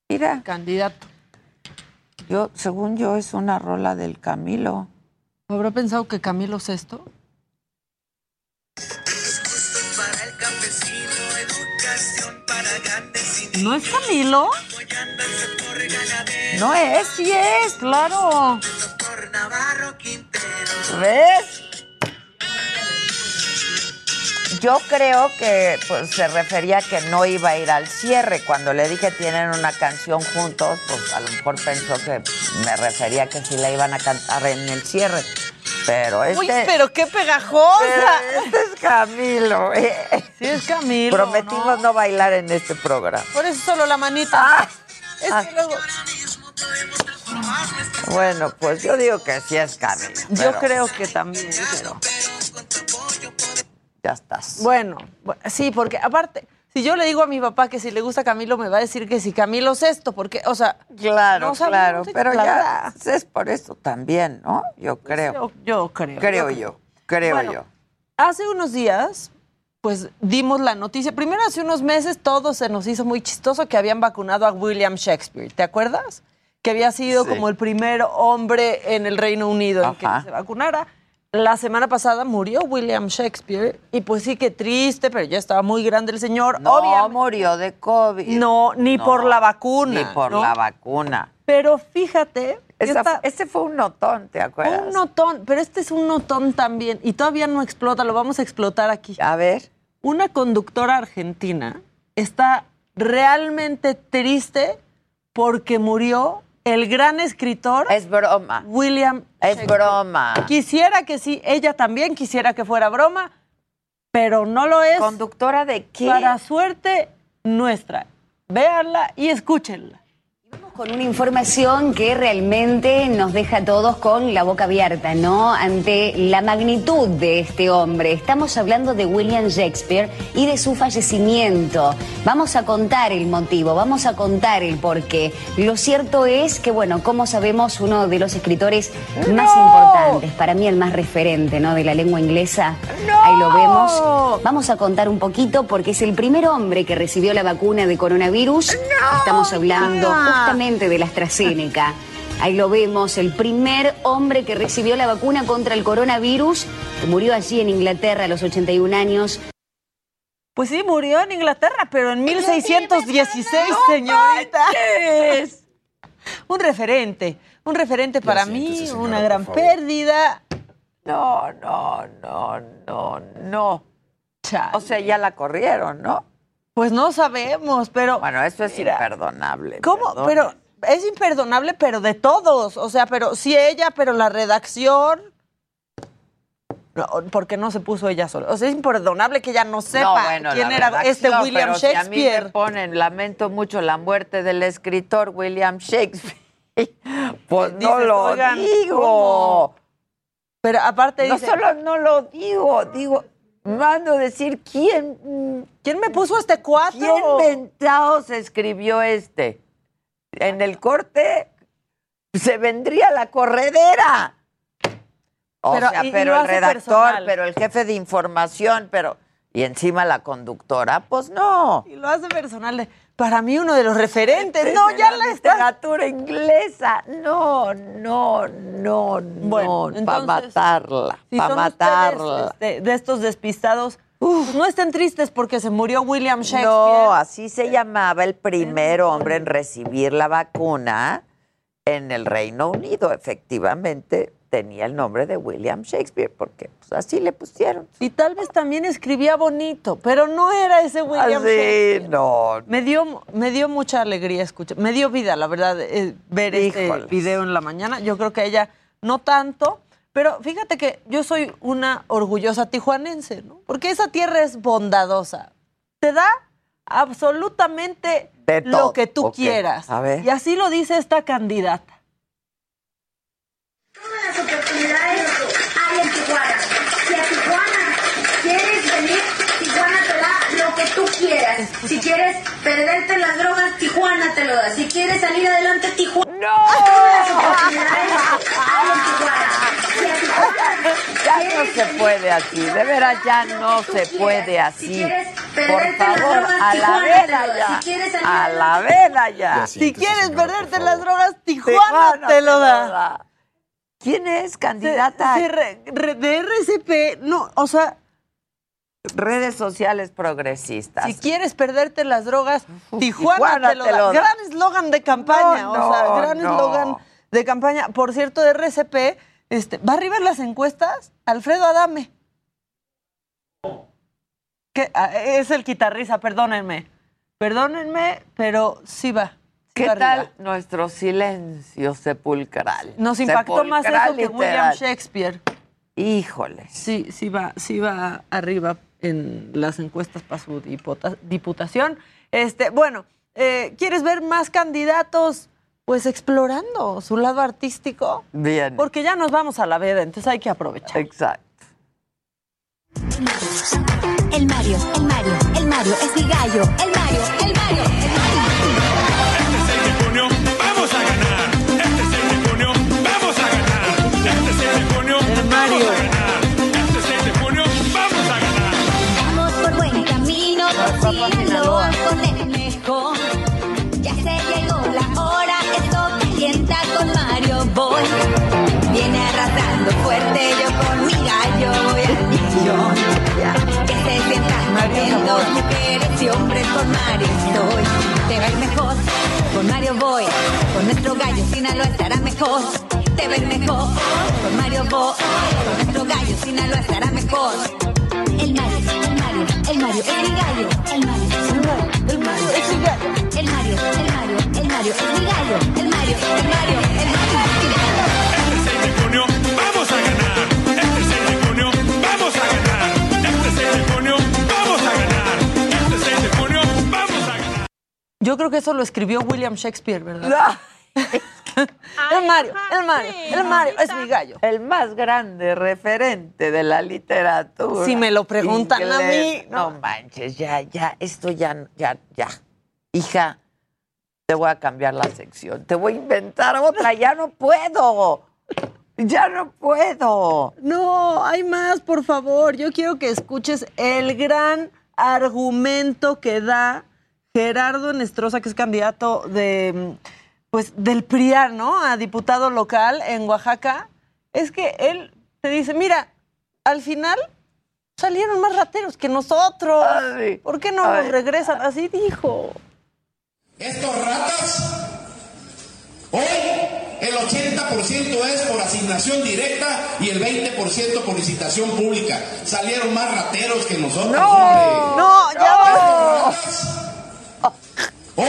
Mira. Candidato. Yo, según yo, es una rola del Camilo. ¿Habrá pensado que Camilo es esto? ¿No es Camilo? No es, sí es, claro. ¿Ves? Yo creo que pues, se refería a que no iba a ir al cierre. Cuando le dije tienen una canción juntos, pues a lo mejor pensó que me refería a que sí la iban a cantar en el cierre. Pero este. Uy, pero qué pegajosa. Este es Camilo. Eh. Sí, es Camilo. Prometimos no, bailar en este programa. Por eso solo la manita. Ah. es ah. que luego. Bueno, pues yo digo que sí es Camilo. Yo creo que también, pero. Ya estás. Bueno, sí, porque aparte si yo le digo a mi papá que si le gusta Camilo, me va a decir que si Camilo es esto, porque, o sea. Claro, claro, pero ya es por eso también, ¿no? Yo creo. Yo, creo. Creo yo, creo yo. Hace unos días, pues dimos la noticia. Primero, hace unos meses, todo se nos hizo muy chistoso que habían vacunado a William Shakespeare. ¿Te acuerdas? Que había sido como el primer hombre en el Reino Unido en que se vacunara. La semana pasada murió William Shakespeare y pues sí que triste, pero ya estaba muy grande el señor. No Obviamente- murió de COVID. No, ni No, por la vacuna. Ni por ¿no? la vacuna. Pero fíjate, que Esa- esta- ese fue un notón, ¿te acuerdas? un notón, pero este es un notón también y todavía no explota, lo vamos a explotar aquí. A ver. Una conductora argentina está realmente triste porque murió el gran escritor Es broma. William Es broma. Quisiera que sí, ella también quisiera que fuera broma, pero no lo es. ¿Conductora de qué? Para suerte nuestra. Véanla y escúchenla. Con una información que realmente nos deja a todos con la boca abierta, ¿no? Ante la magnitud de este hombre. Estamos hablando de William Shakespeare y de su fallecimiento. Vamos a contar el motivo, vamos a contar el porqué. Lo cierto es que, bueno, como sabemos, uno de los escritores más importantes, para mí el más referente, ¿no? De la lengua inglesa. Ahí lo vemos. Vamos a contar un poquito porque es el primer hombre que recibió la vacuna de coronavirus. Estamos hablando justamente de la AstraZeneca. Ahí lo vemos, el primer hombre que recibió la vacuna contra el coronavirus, que murió allí en Inglaterra a los 81 años. Pues sí, murió en Inglaterra, pero en 1616, señorita. Un referente, un referente para mí, una gran pérdida. No, no, no, no, no. O sea, ya la corrieron, ¿no? Pues no sabemos, pero. Bueno, eso es imperdonable. ¿Cómo? perdón. Pero es imperdonable, pero de todos. O sea, pero sí ella, pero la redacción. No, porque no se puso ella sola. O sea, es imperdonable que ella no sepa No, bueno, quién era este William pero si a mí Shakespeare. me ponen, lamento mucho la muerte del escritor William Shakespeare. Pues no lo oigan, digo. ¿cómo? Pero aparte No dice- solo no lo digo, digo, mando decir quién. ¿Quién me puso este cuatro? ¿Quién mentados escribió este? En el corte se vendría la corredera. O Pero- sea, y- pero el redactor, personal. pero el jefe de información, pero. Y encima la conductora, pues no. Y lo hace personal de. Para mí, uno de los referentes. No, ya la está. literatura inglesa. No, no, no, Bueno, no. Para matarla. Si Para matarla. ustedes este, de estos despistados, pues no estén tristes porque se murió William Shakespeare. No, así se llamaba el primer hombre en recibir la vacuna en el Reino Unido. Efectivamente, tenía el nombre de William Shakespeare, porque pues, así le pusieron. Y tal vez también escribía bonito, pero no era ese William Así, Shakespeare. no. Me dio, me dio mucha alegría escuchar, me dio vida, la verdad, eh, ver este Híjoles. video en la mañana. Yo creo que ella no tanto, pero fíjate que yo soy una orgullosa tijuanense, ¿no? Porque esa tierra es bondadosa. Te da absolutamente lo que tú quieras. a ver. Y así lo dice esta candidata. Las oportunidades hay en Tijuana. Si a Tijuana quieres venir, Tijuana te da lo que tú quieras. Si quieres perderte las drogas, Tijuana te lo da. Si quieres salir adelante, Tijuana. ¡No! Todas las oportunidades hay en Tijuana. Si a Tijuana Ya no se puede así, de veras ya no se puede así. Por favor, a la veda ya. A la veda ya. Si quieres perderte las drogas, Tijuana, te lo da. ¿Quién es candidata? Se- se re- re- de RCP, no, o sea, Redes sociales progresistas. si quieres perderte las drogas, Tijuana, Tijuana te lo te da. lo da. Gran eslogan de campaña, No, o sea, gran no. eslogan de campaña. Por cierto, de RCP, este, ¿va arriba en las encuestas? Alfredo Adame. Que, ah, es el guitarrista, perdónenme. Perdónenme, pero sí va. ¿Qué tal nuestro silencio sepulcral? Nos impactó más eso que William. Shakespeare. Híjole. Sí, sí va, sí va arriba en las encuestas para su diputación. Este, bueno, eh, ¿quieres ver más candidatos? Pues explorando su lado artístico. Bien. Porque ya nos vamos a la veda, entonces hay que aprovechar. Exacto. El Mario, el Mario, el Mario es mi gallo. El Mario, dos mujeres y con Mario estoy. Te va mejor, con Mario voy. Con nuestro gallo Sinaloa estará mejor. Te va mejor, con Mario voy. Con nuestro gallo Sinaloa estará mejor. El Mario, el Mario, el Mario mi gallo. El Mario, el Mario, el Mario mi gallo. El Mario, el Mario, el Mario mi gallo. El Mario, el Mario, el Mario Yo creo que eso lo escribió William Shakespeare, ¿verdad? el Mario, el Mario, el Mario es mi gallo. El más grande referente de la literatura. Si me lo preguntan a mí, No manches, ya, ya, esto ya, ya, ya. Hija, te voy a cambiar la sección. Te voy a inventar otra. Ya no puedo. Ya no puedo. No, hay más, por favor. Yo quiero que escuches el gran argumento que da Gerardo Nestroza, que es candidato de, pues, del PRIAN, ¿no? A diputado local en Oaxaca. Es que él te dice, mira, al final salieron más rateros que nosotros. ¿Por qué no nos regresan? Así dijo. Estos ratas, hoy el 80% es por asignación directa y el 20% por licitación pública. Salieron más rateros que nosotros. hombre. No, ya va. Hoy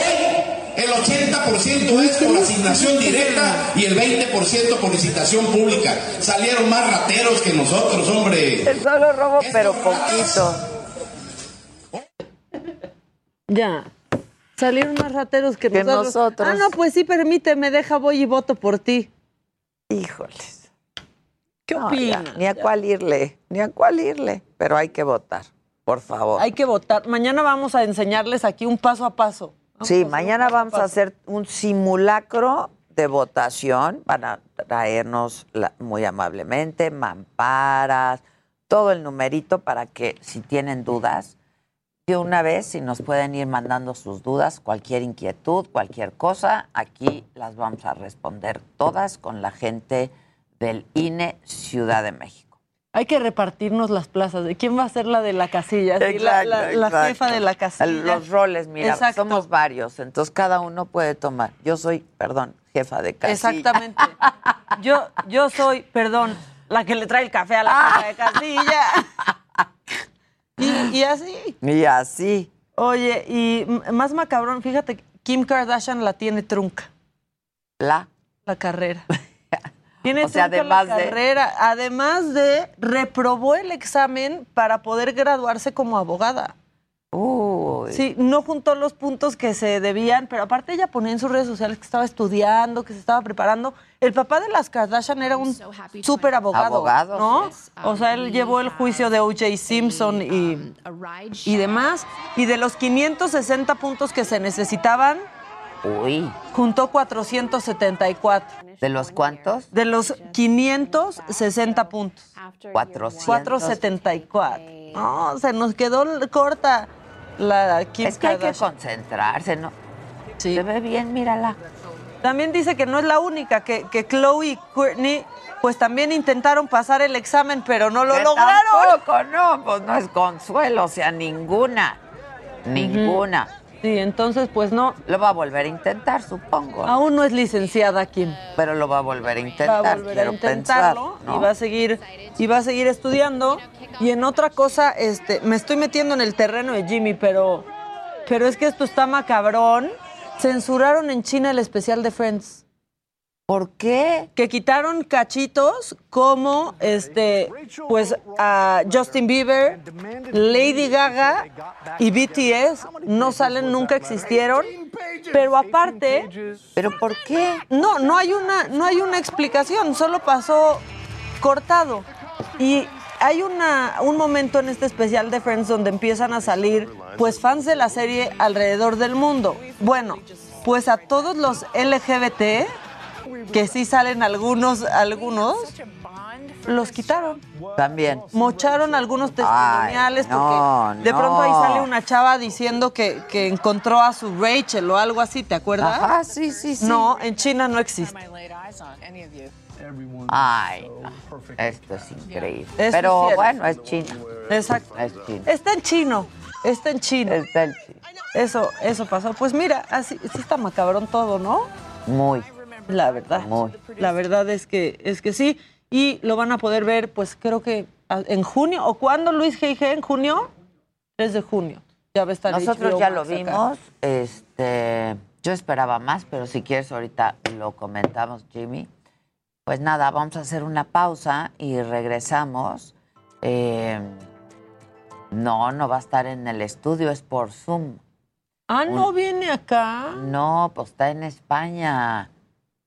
el 80% es por asignación directa y el 20% por licitación pública. Salieron más rateros que nosotros, hombre. El solo robo, pero poquito. Ya. Salieron más rateros que, Que nosotros. nosotros. Ah, no, pues sí, permíteme, deja, voy y voto por ti. Híjoles. ¿Qué No, opinas? ya, Ni a cuál irle, ni a cuál irle. Pero hay que votar, por favor. Hay que votar. Mañana vamos a enseñarles aquí un paso a paso. Sí, mañana vamos a hacer un simulacro de votación. Van a traernos la- muy amablemente mamparas, todo el numerito para que si tienen dudas, de una vez, si nos pueden ir mandando sus dudas, cualquier inquietud, cualquier cosa, aquí las vamos a responder todas con la gente del INE Ciudad de México. Hay que repartirnos las plazas. ¿De quién va a ser la de la casilla? Sí, la, Exacto, jefa de la casilla. Los roles, mira, Exacto. somos varios, entonces cada uno puede tomar. Yo soy, perdón, jefa de casilla. Exactamente. Yo, yo soy, perdón, la que le trae el café a la jefa de casilla. Y, y así. Y así. Oye, y más macabrón, fíjate, Kim Kardashian la tiene trunca. La. La carrera. Tiene O sea, además la de- carrera. Además de, reprobó el examen para poder graduarse como abogada. Uy. Sí, no juntó los puntos que se debían, pero aparte ella ponía en sus redes sociales que estaba estudiando, que se estaba preparando. El papá de las Kardashian era un súper abogado, Abogado, ¿no? O sea, él llevó el juicio de O.J. Simpson y, y demás. Y de los 560 puntos que se necesitaban, Uy. juntó 474. ¿De los cuántos? De los 560 puntos. 400. 474. No, se nos quedó corta la Kim Es que hay que concentrarse, ¿no? Se ve bien, mírala. También dice que no es la única, que, que Chloe y Courtney pues también intentaron pasar el examen, pero no lo Que lograron. Tampoco, no, pues no es consuelo, o sea, ninguna. Ninguna. Sí, entonces pues no. Lo va a volver a intentar, supongo. Aún no es licenciada Kim. Pero lo va a volver a intentar. va a volver a intentarlo pensar, ¿no? y va a seguir y va a seguir estudiando y en otra cosa este me estoy metiendo en el terreno de Jimmy pero pero es que esto está macabrón censuraron en China el especial de Friends ¿Por qué? Que quitaron cachitos como este pues a Justin Bieber, Lady Gaga y BTS no salen nunca existieron, pero aparte ¿Pero por qué? No, no hay una no hay una explicación, solo pasó cortado. Y hay una, un momento en este especial de Friends donde empiezan a salir pues fans de la serie alrededor del mundo. Bueno, pues a todos los LGBT, que sí salen algunos, algunos, los quitaron. También. Mocharon algunos testimoniales Ay, no, porque de pronto ahí sale una chava diciendo que, que encontró a su Rachel o algo así, ¿te acuerdas? Ajá, sí, sí, sí. No, en China no existe. Ay. Esto es increíble. Pero bueno, es China. Exacto. Es China. Está en chino. Está en chino. Está en chino. Eso, eso pasó. Pues mira, así sí está macabrón todo, ¿no? Muy. La verdad. Muy. La verdad es que es que sí. Y lo van a poder ver, pues creo que en junio. ¿O cuándo, Luis G.I.G.? ¿En junio? 3 de junio. Ya va a estar Nosotros HBO ya lo vimos. Este, yo esperaba más, pero si quieres ahorita lo comentamos, Jimmy. Pues nada, vamos a hacer una pausa y regresamos. Eh, no, no va a estar en el estudio, es por Zoom. Ah, no viene acá. No, pues está en España.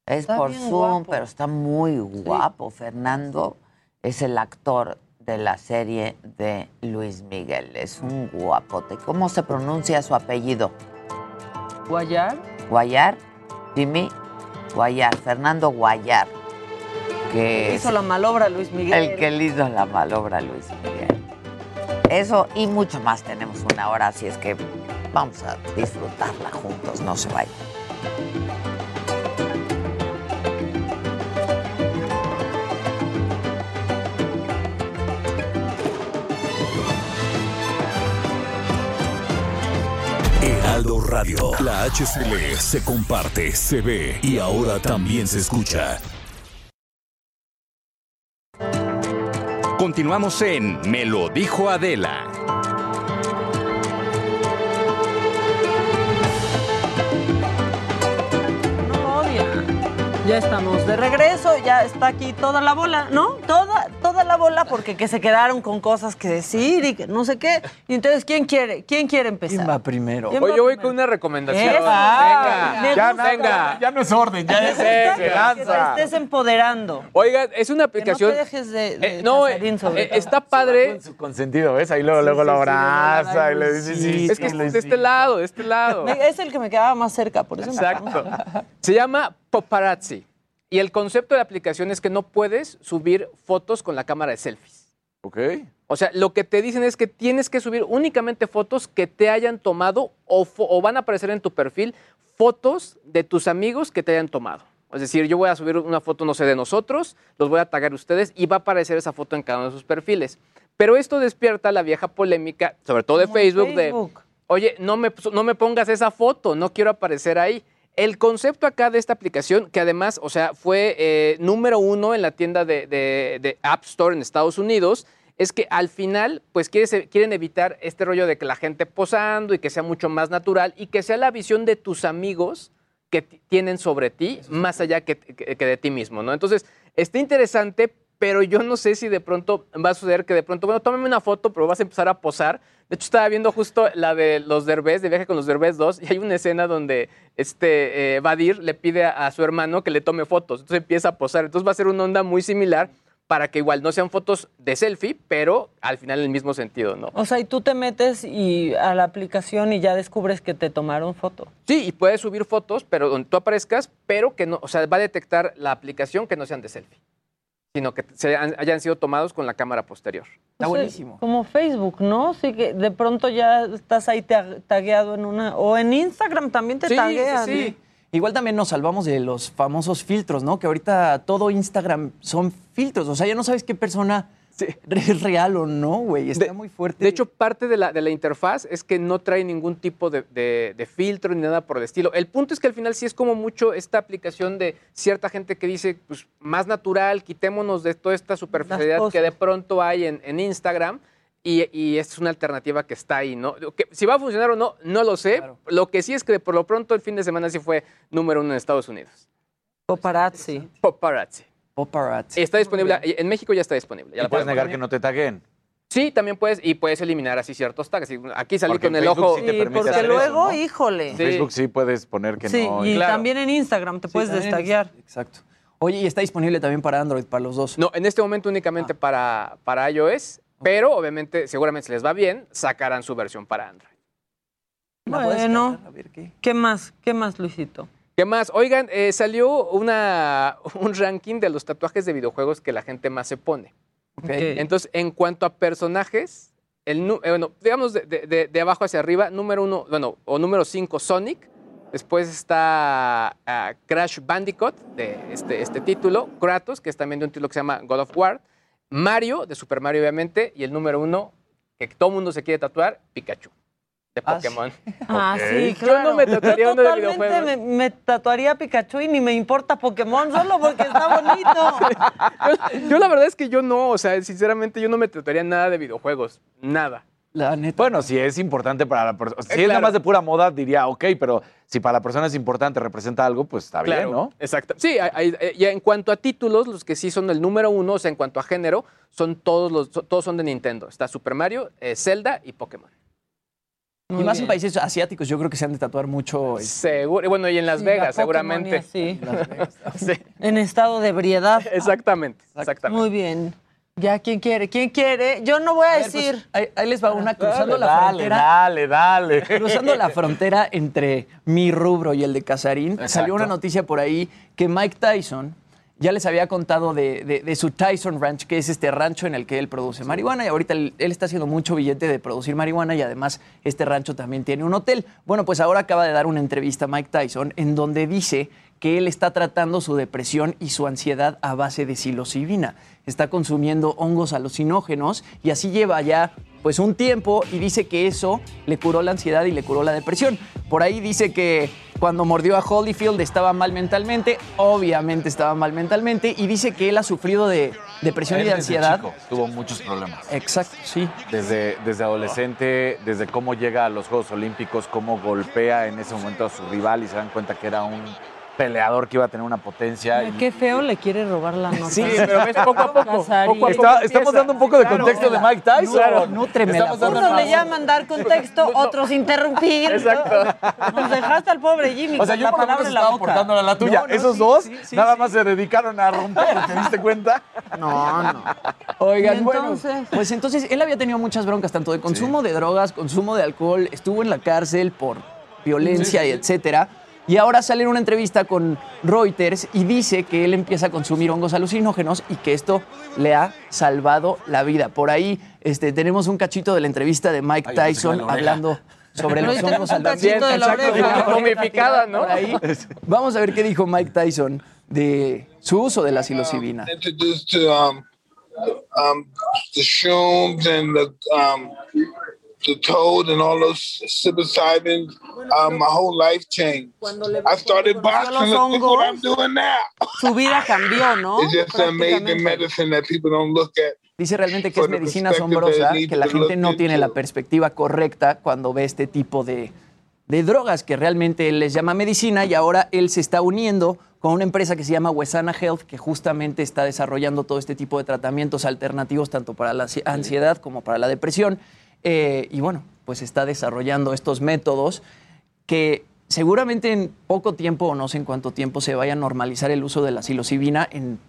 Es Está por Zoom, guapo. pero está muy guapo. Fernando es el actor de la serie de Luis Miguel. Es un guapote. ¿Cómo se pronuncia su apellido? ¿Guayar? Guayar, Jimmy Guayar, Fernando Guayar. Que Hizo la malobra Luis Miguel. el que le hizo la malobra Luis Miguel. Eso y mucho más tenemos una hora, así es que vamos a disfrutarla juntos, no se vayan. Radio. La HCL se comparte, se ve y ahora también se escucha. Continuamos en Me lo dijo Adela. Ya estamos de regreso, ya está aquí toda la bola, ¿no? Toda la bola porque que se quedaron con cosas que decir y que no sé qué. Y entonces, ¿quién quiere? ¿Quién quiere empezar? ¿Quién va primero? ¿Quién Hoy va yo voy primero? con una recomendación. Eso. Venga, ya, venga. Ya no es orden, ya es Sí, Que te estés empoderando. Oiga, es una Que no aplicación. te dejes de, de Eh, no, Casarín, eh, sobre eh, está padre. su consentido, ¿ves? Ahí luego, luego lo abraza y le dice, sí, Es que es de este lado, de este lado. Es el que me quedaba más cerca, por eso me Exacto. Se llama Paparazzi. Y el concepto de la aplicación es que no puedes subir fotos con la cámara de selfies. Ok. O sea, lo que te dicen es que tienes que subir únicamente fotos que te hayan tomado o, van a aparecer en tu perfil fotos de tus amigos que te hayan tomado. Es decir, yo voy a subir una foto, no sé, de nosotros, los voy a tagar a ustedes y va a aparecer esa foto en cada uno de sus perfiles. Pero esto despierta la vieja polémica, sobre todo de Facebook, Facebook. de, oye, no me, no me pongas esa foto, no quiero aparecer ahí. El concepto acá de esta aplicación, que además, o sea, fue eh, número uno en la tienda de, de- de App Store en Estados Unidos, es que al final, pues quieren evitar este rollo de que la gente posando y que sea mucho más natural y que sea la visión de tus amigos que tienen sobre ti, más allá que, que- que de ti mismo, ¿no? Entonces, está interesante, pero yo no sé si de pronto va a suceder que de pronto, bueno, tómame una foto, pero vas a empezar a posar. De hecho, estaba viendo justo la de los Derbez, de Viaje con los Derbez 2, y hay una escena donde este eh, Badir le pide a, a su hermano que le tome fotos. Entonces empieza a posar. Entonces va a ser una onda muy similar para que igual no sean fotos de selfie, pero al final en el mismo sentido, ¿no? O sea, y tú te metes y a la aplicación y ya descubres que te tomaron foto. Sí, y puedes subir fotos, pero donde tú aparezcas, pero que no, o sea, va a detectar la aplicación que no sean de selfie, sino que se han- hayan sido tomados con la cámara posterior. Está O sea, buenísimo. Como Facebook, ¿no? Sí que de pronto ya estás ahí ta- tagueado en una... O en Instagram también te Sí, taguean. sí, sí. Igual también nos salvamos de los famosos filtros, ¿no? Que ahorita todo Instagram son filtros. O sea, ya no sabes qué persona es real o no, güey. Está muy fuerte. De hecho, parte de la, de la interfaz es que no trae ningún tipo de, de- filtro ni nada por el estilo. El punto es que al final sí es como mucho esta aplicación de cierta gente que dice, pues más natural, quitémonos de toda esta superficialidad que de pronto hay en, en Instagram. Y, y esta es una alternativa que está ahí, ¿no? Que si va a funcionar o no, no lo sé. Lo que sí es que por lo pronto el fin de semana sí fue número uno en Estados Unidos. Paparazzi. Paparazzi. Paparazzi. Está disponible, en México ya está disponible. ya ¿Y la puedes negar poner. que no te taguen? Sí, también puedes, y puedes eliminar así ciertos tags. Aquí salí Porque con el Facebook ojo. sí te Sí, permite Porque hacer luego, eso, ¿no? híjole. En Facebook sí puedes poner que Sí, no. y Claro. también en Instagram te puedes también en destaguear. Exacto. Oye, y está disponible también para Android, para los dos. No, en este momento únicamente para, para iOS, pero obviamente, seguramente si les va bien, sacarán su versión para Android. Puedes Bueno, descargar, a ver qué. ¿qué más? ¿Qué más, Luisito? ¿Qué más? Oigan, eh, salió una, un ranking de los tatuajes de videojuegos que la gente más se pone. Entonces, en cuanto a personajes, el, eh, bueno, digamos de, de- de- de abajo hacia arriba, número uno, bueno, o número cinco, Sonic. Después está ah, Crash Bandicoot, de este, este título. Kratos, que es también de un título que se llama God of War. Mario, de Super Mario, obviamente. Y el número uno, que todo mundo se quiere tatuar, Pikachu. De Pokémon. Ah, sí, Yo claro. no me tatuaría Yo uno de totalmente videojuegos. Me, me tatuaría a Pikachu y ni me importa Pokémon solo porque está bonito. Yo la verdad es que yo no, o sea, sinceramente yo no me trataría nada de videojuegos, nada. La neta. Bueno, si es importante para la persona. Si Eh, es nada más de pura moda, diría, ok, pero si para la persona es importante, representa algo, pues está Claro, bien, ¿no? Exacto. Sí, hay- hay- eh, en cuanto a títulos, los que sí son el número uno, o sea, en cuanto a género, son todos los, todos son de Nintendo. Está Super Mario, eh, Zelda y Pokémon. Y más en países asiáticos, yo creo que se han de tatuar mucho. Seguro, bueno, y en Las Sí, Vegas, la Pokémon y seguramente. así. Sí, En estado de ebriedad. exactamente, exactamente. Muy bien. Ya, ¿quién quiere? ¿Quién quiere? Yo no voy a, A ver, pues, decir. ahí, ahí les va una cruzando Dale, la dale, frontera. dale, dale. Cruzando la frontera entre mi rubro y el de Casarín, Exacto. salió una noticia por ahí que Mike Tyson ya les había contado de, su Tyson Ranch, que es este rancho en el que él produce marihuana. Y ahorita él, él está haciendo mucho billete de producir marihuana y además este rancho también tiene un hotel. Bueno, pues ahora acaba de dar una entrevista a Mike Tyson en donde dice que él está tratando su depresión y su ansiedad a base de psilocibina. Está consumiendo hongos alucinógenos y así lleva ya pues un tiempo y dice que eso le curó la ansiedad y le curó la depresión. Por ahí dice que cuando mordió a Holyfield estaba mal mentalmente, obviamente estaba mal mentalmente y dice que él ha sufrido de depresión y de desde ansiedad. chico tuvo muchos problemas. Exacto, sí. Desde, desde adolescente, desde cómo llega a los Juegos Olímpicos, cómo golpea en ese momento a su rival y se dan cuenta que era un peleador que iba a tener una potencia. y- Qué feo le quiere robar la nota. Sí, pero ves poco a poco, a poco Está- estamos dando un poco de contexto de Mike Tyson. Claro, nútreme la Estamos dando Unos le llaman dar contexto, otros interrumpir. Exacto. Nos dejaste al pobre Jimmy O sea, yo la por lo menos estaba boca. aportando a la tuya. No, no, Esos sí, dos sí, sí, nada sí. más se dedicaron a romper, ¿te diste cuenta? No, no. Oigan, ¿Y bueno, entonces? pues entonces él había tenido muchas broncas, tanto de consumo de drogas, consumo de alcohol, estuvo en la cárcel por violencia y etcétera. Y ahora sale en una entrevista con Reuters y dice que él empieza a consumir hongos alucinógenos y que esto le ha salvado la vida. Por ahí este, tenemos un cachito de la entrevista de Mike Tyson hablando sobre Pero los hongos alucinógenos. ¿no? Ahí. Vamos a ver qué dijo Mike Tyson de su uso de la psilocibina. um, the toad and all those psilocybin. Um, my whole life changed. I started boxing. los Look what I'm hongos. doing now. Su vida cambió, ¿no? It's just an amazing medicine that people don't look at. Dice realmente que es medicina asombrosa, que la gente no tiene la perspectiva correcta cuando ve este tipo de, de drogas que realmente él les llama medicina y ahora él se está uniendo con una empresa que se llama Wesana Health que justamente está desarrollando todo este tipo de tratamientos alternativos tanto para la ansi- ansiedad como para la depresión. Eh, y bueno, pues está desarrollando estos métodos que seguramente en poco tiempo o no sé en cuánto tiempo se vaya a normalizar el uso de la psilocibina en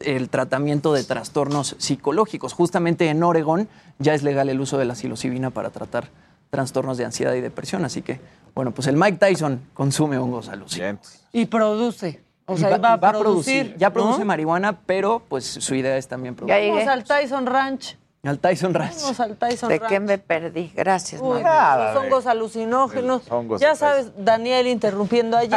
el tratamiento de trastornos psicológicos. Justamente en Oregon ya es legal el uso de la psilocibina para tratar trastornos de ansiedad y depresión. Así que, bueno, pues el Mike Tyson consume hongos alucinógenos. Y produce. O Y sea, va, va, a va producir. Ya produce ¿no? marihuana, pero pues su idea es también producir. Vamos al Tyson Ranch. Al Tyson Ranch. Vamos al Tyson ¿De Ranch. qué me perdí? Gracias, Uy, mamá. los hongos alucinógenos. Los hongos ya sabes, Daniel interrumpiendo allí.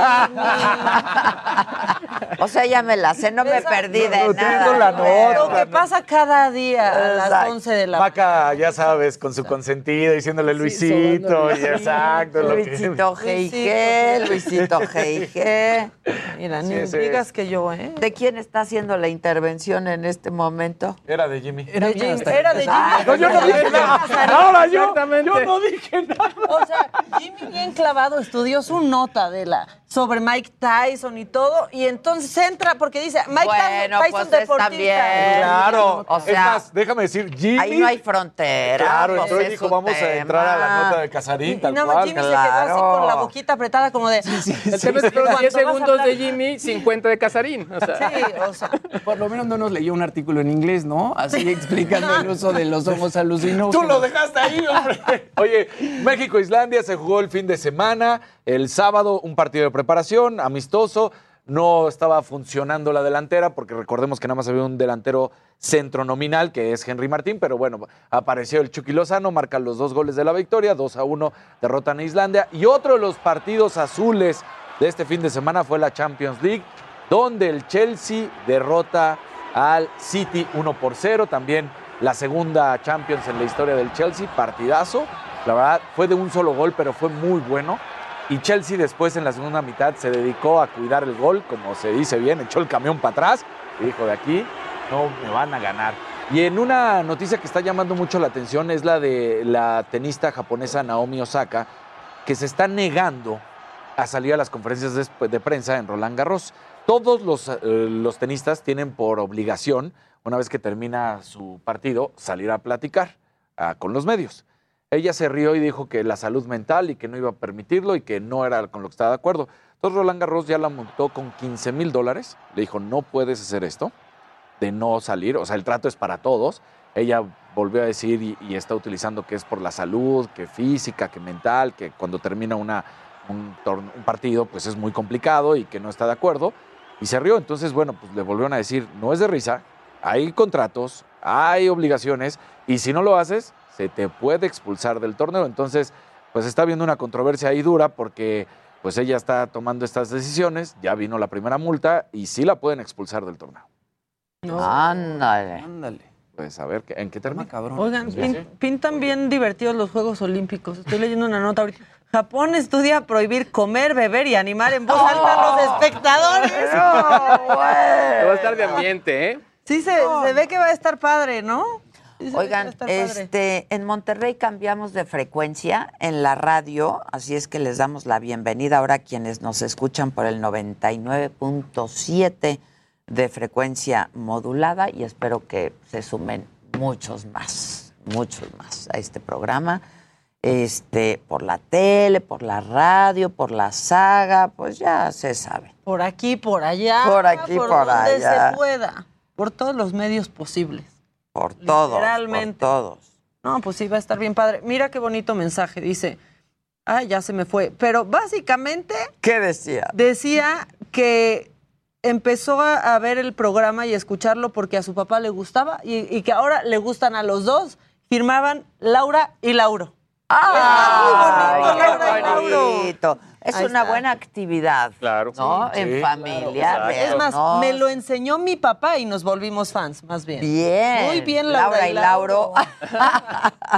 O sea, ya me la sé, no me perdí de No, nada. tengo la nota. Lo que pasa cada día a las Exacto. 11 de la Maca, ya sabes, con su consentido, diciéndole Luisito, y exacto. Luisito G.I.G., Luisito G.I.G. Mira, Sí, ni sí. digas que yo, ¿eh? ¿De quién está haciendo la intervención en este momento? Era de Jimmy. De era de Jimmy. Ah, No, yo no dije nada. Ahora yo, yo no dije nada. O sea, Jimmy bien clavado estudió su nota de la sobre Mike Tyson y todo, y entonces entra porque dice Mike Bueno, Tyson pues deportista. bien. Claro. O es sea, más, déjame decir, Jimmy. Ahí no hay frontera. Claro, pues entró y es dijo, vamos a entrar a la nota de Casarín, Y tal no, cual. Jimmy se quedó así con la boquita apretada como de... El tema es que Cuando fueron 10 vas a segundos de Jimmy, 50 de Casarín. O sea, Sí, o sea, Por lo menos no nos leyó un artículo en inglés, ¿no? Así explicando uso de los hongos alucinógenos. Tú lo dejaste ahí, hombre. Oye, México-Islandia se jugó el fin de semana. El sábado, un partido de preparación, amistoso. No estaba funcionando la delantera, porque recordemos que nada más había un delantero centro nominal, que es Henry Martín, pero bueno, apareció el Chucky Lozano, marca los dos goles de la victoria, 2 a 1, derrotan a Islandia. Y otro de los partidos azules de este fin de semana fue la Champions League, donde el Chelsea derrota al City 1 por 0. También la segunda Champions en la historia del Chelsea, partidazo. La verdad, fue de un solo gol, pero fue muy bueno. Y Chelsea después en la segunda mitad se dedicó a cuidar el gol, como se dice bien, echó el camión para atrás y dijo, de aquí no me van a ganar. Y en una noticia que está llamando mucho la atención es la de la tenista japonesa Naomi Osaka, que se está negando a salir a las conferencias de, prensa en Roland Garros. Todos los, eh, los tenistas tienen por obligación, una vez que termina su partido, salir a platicar ah, con los medios. Ella se rió y dijo que la salud mental y que no iba a permitirlo y que no era con lo que estaba de acuerdo. Entonces Roland Garros ya la multó con 15 mil dólares. Le dijo, no puedes hacer esto, de no salir. O sea, el trato es para todos. Ella volvió a decir y, y está utilizando que es por la salud, que física, que mental, que cuando termina una, un, un partido pues es muy complicado y que no está de acuerdo. Y se rió. Entonces, bueno, pues le volvieron a decir, no es de risa, hay contratos, hay obligaciones y si no lo haces, se te puede expulsar del torneo. Entonces, pues está habiendo una controversia ahí dura porque pues ella está tomando estas decisiones, ya vino la primera multa y sí la pueden expulsar del torneo. Ándale. Ándale. Pues a ver, ¿qué- ¿en qué termina? Oigan, Sí, pin- sí. pintan bien divertidos los Juegos Olímpicos. Estoy leyendo una nota ahorita. Japón estudia prohibir comer, beber y animar en voz alta a los espectadores. Va a estar de ambiente, ¿eh? Sí, se, se ve que va a estar padre, ¿no? Sí, Oigan, este, en Monterrey cambiamos de frecuencia en la radio, así es que les damos la bienvenida ahora a quienes nos escuchan por el 99.7 de frecuencia modulada y espero que se sumen muchos más, muchos más a este programa. Este, por la tele, por la radio, por la saga, pues ya se sabe. Por aquí, por allá. Por aquí, por donde allá. se pueda. Por todos los medios posibles. Por todos, Literalmente. por todos. No, pues sí, va a estar bien padre. Mira qué bonito mensaje. Dice, ah, ya se me fue. Pero básicamente ¿Qué decía? decía que empezó a, ver el programa y escucharlo porque a su papá le gustaba y, y que ahora le gustan a los dos. Firmaban Laura y Lauro. ¡Ay, Está muy bonito, Laura y Lauro. Es Ahí una está. buena actividad. Claro. ¿No? Sí, en sí, familia. claro, Es más, me lo enseñó mi papá y nos volvimos fans, más bien. Bien. Muy bien, Laura, y Lauro.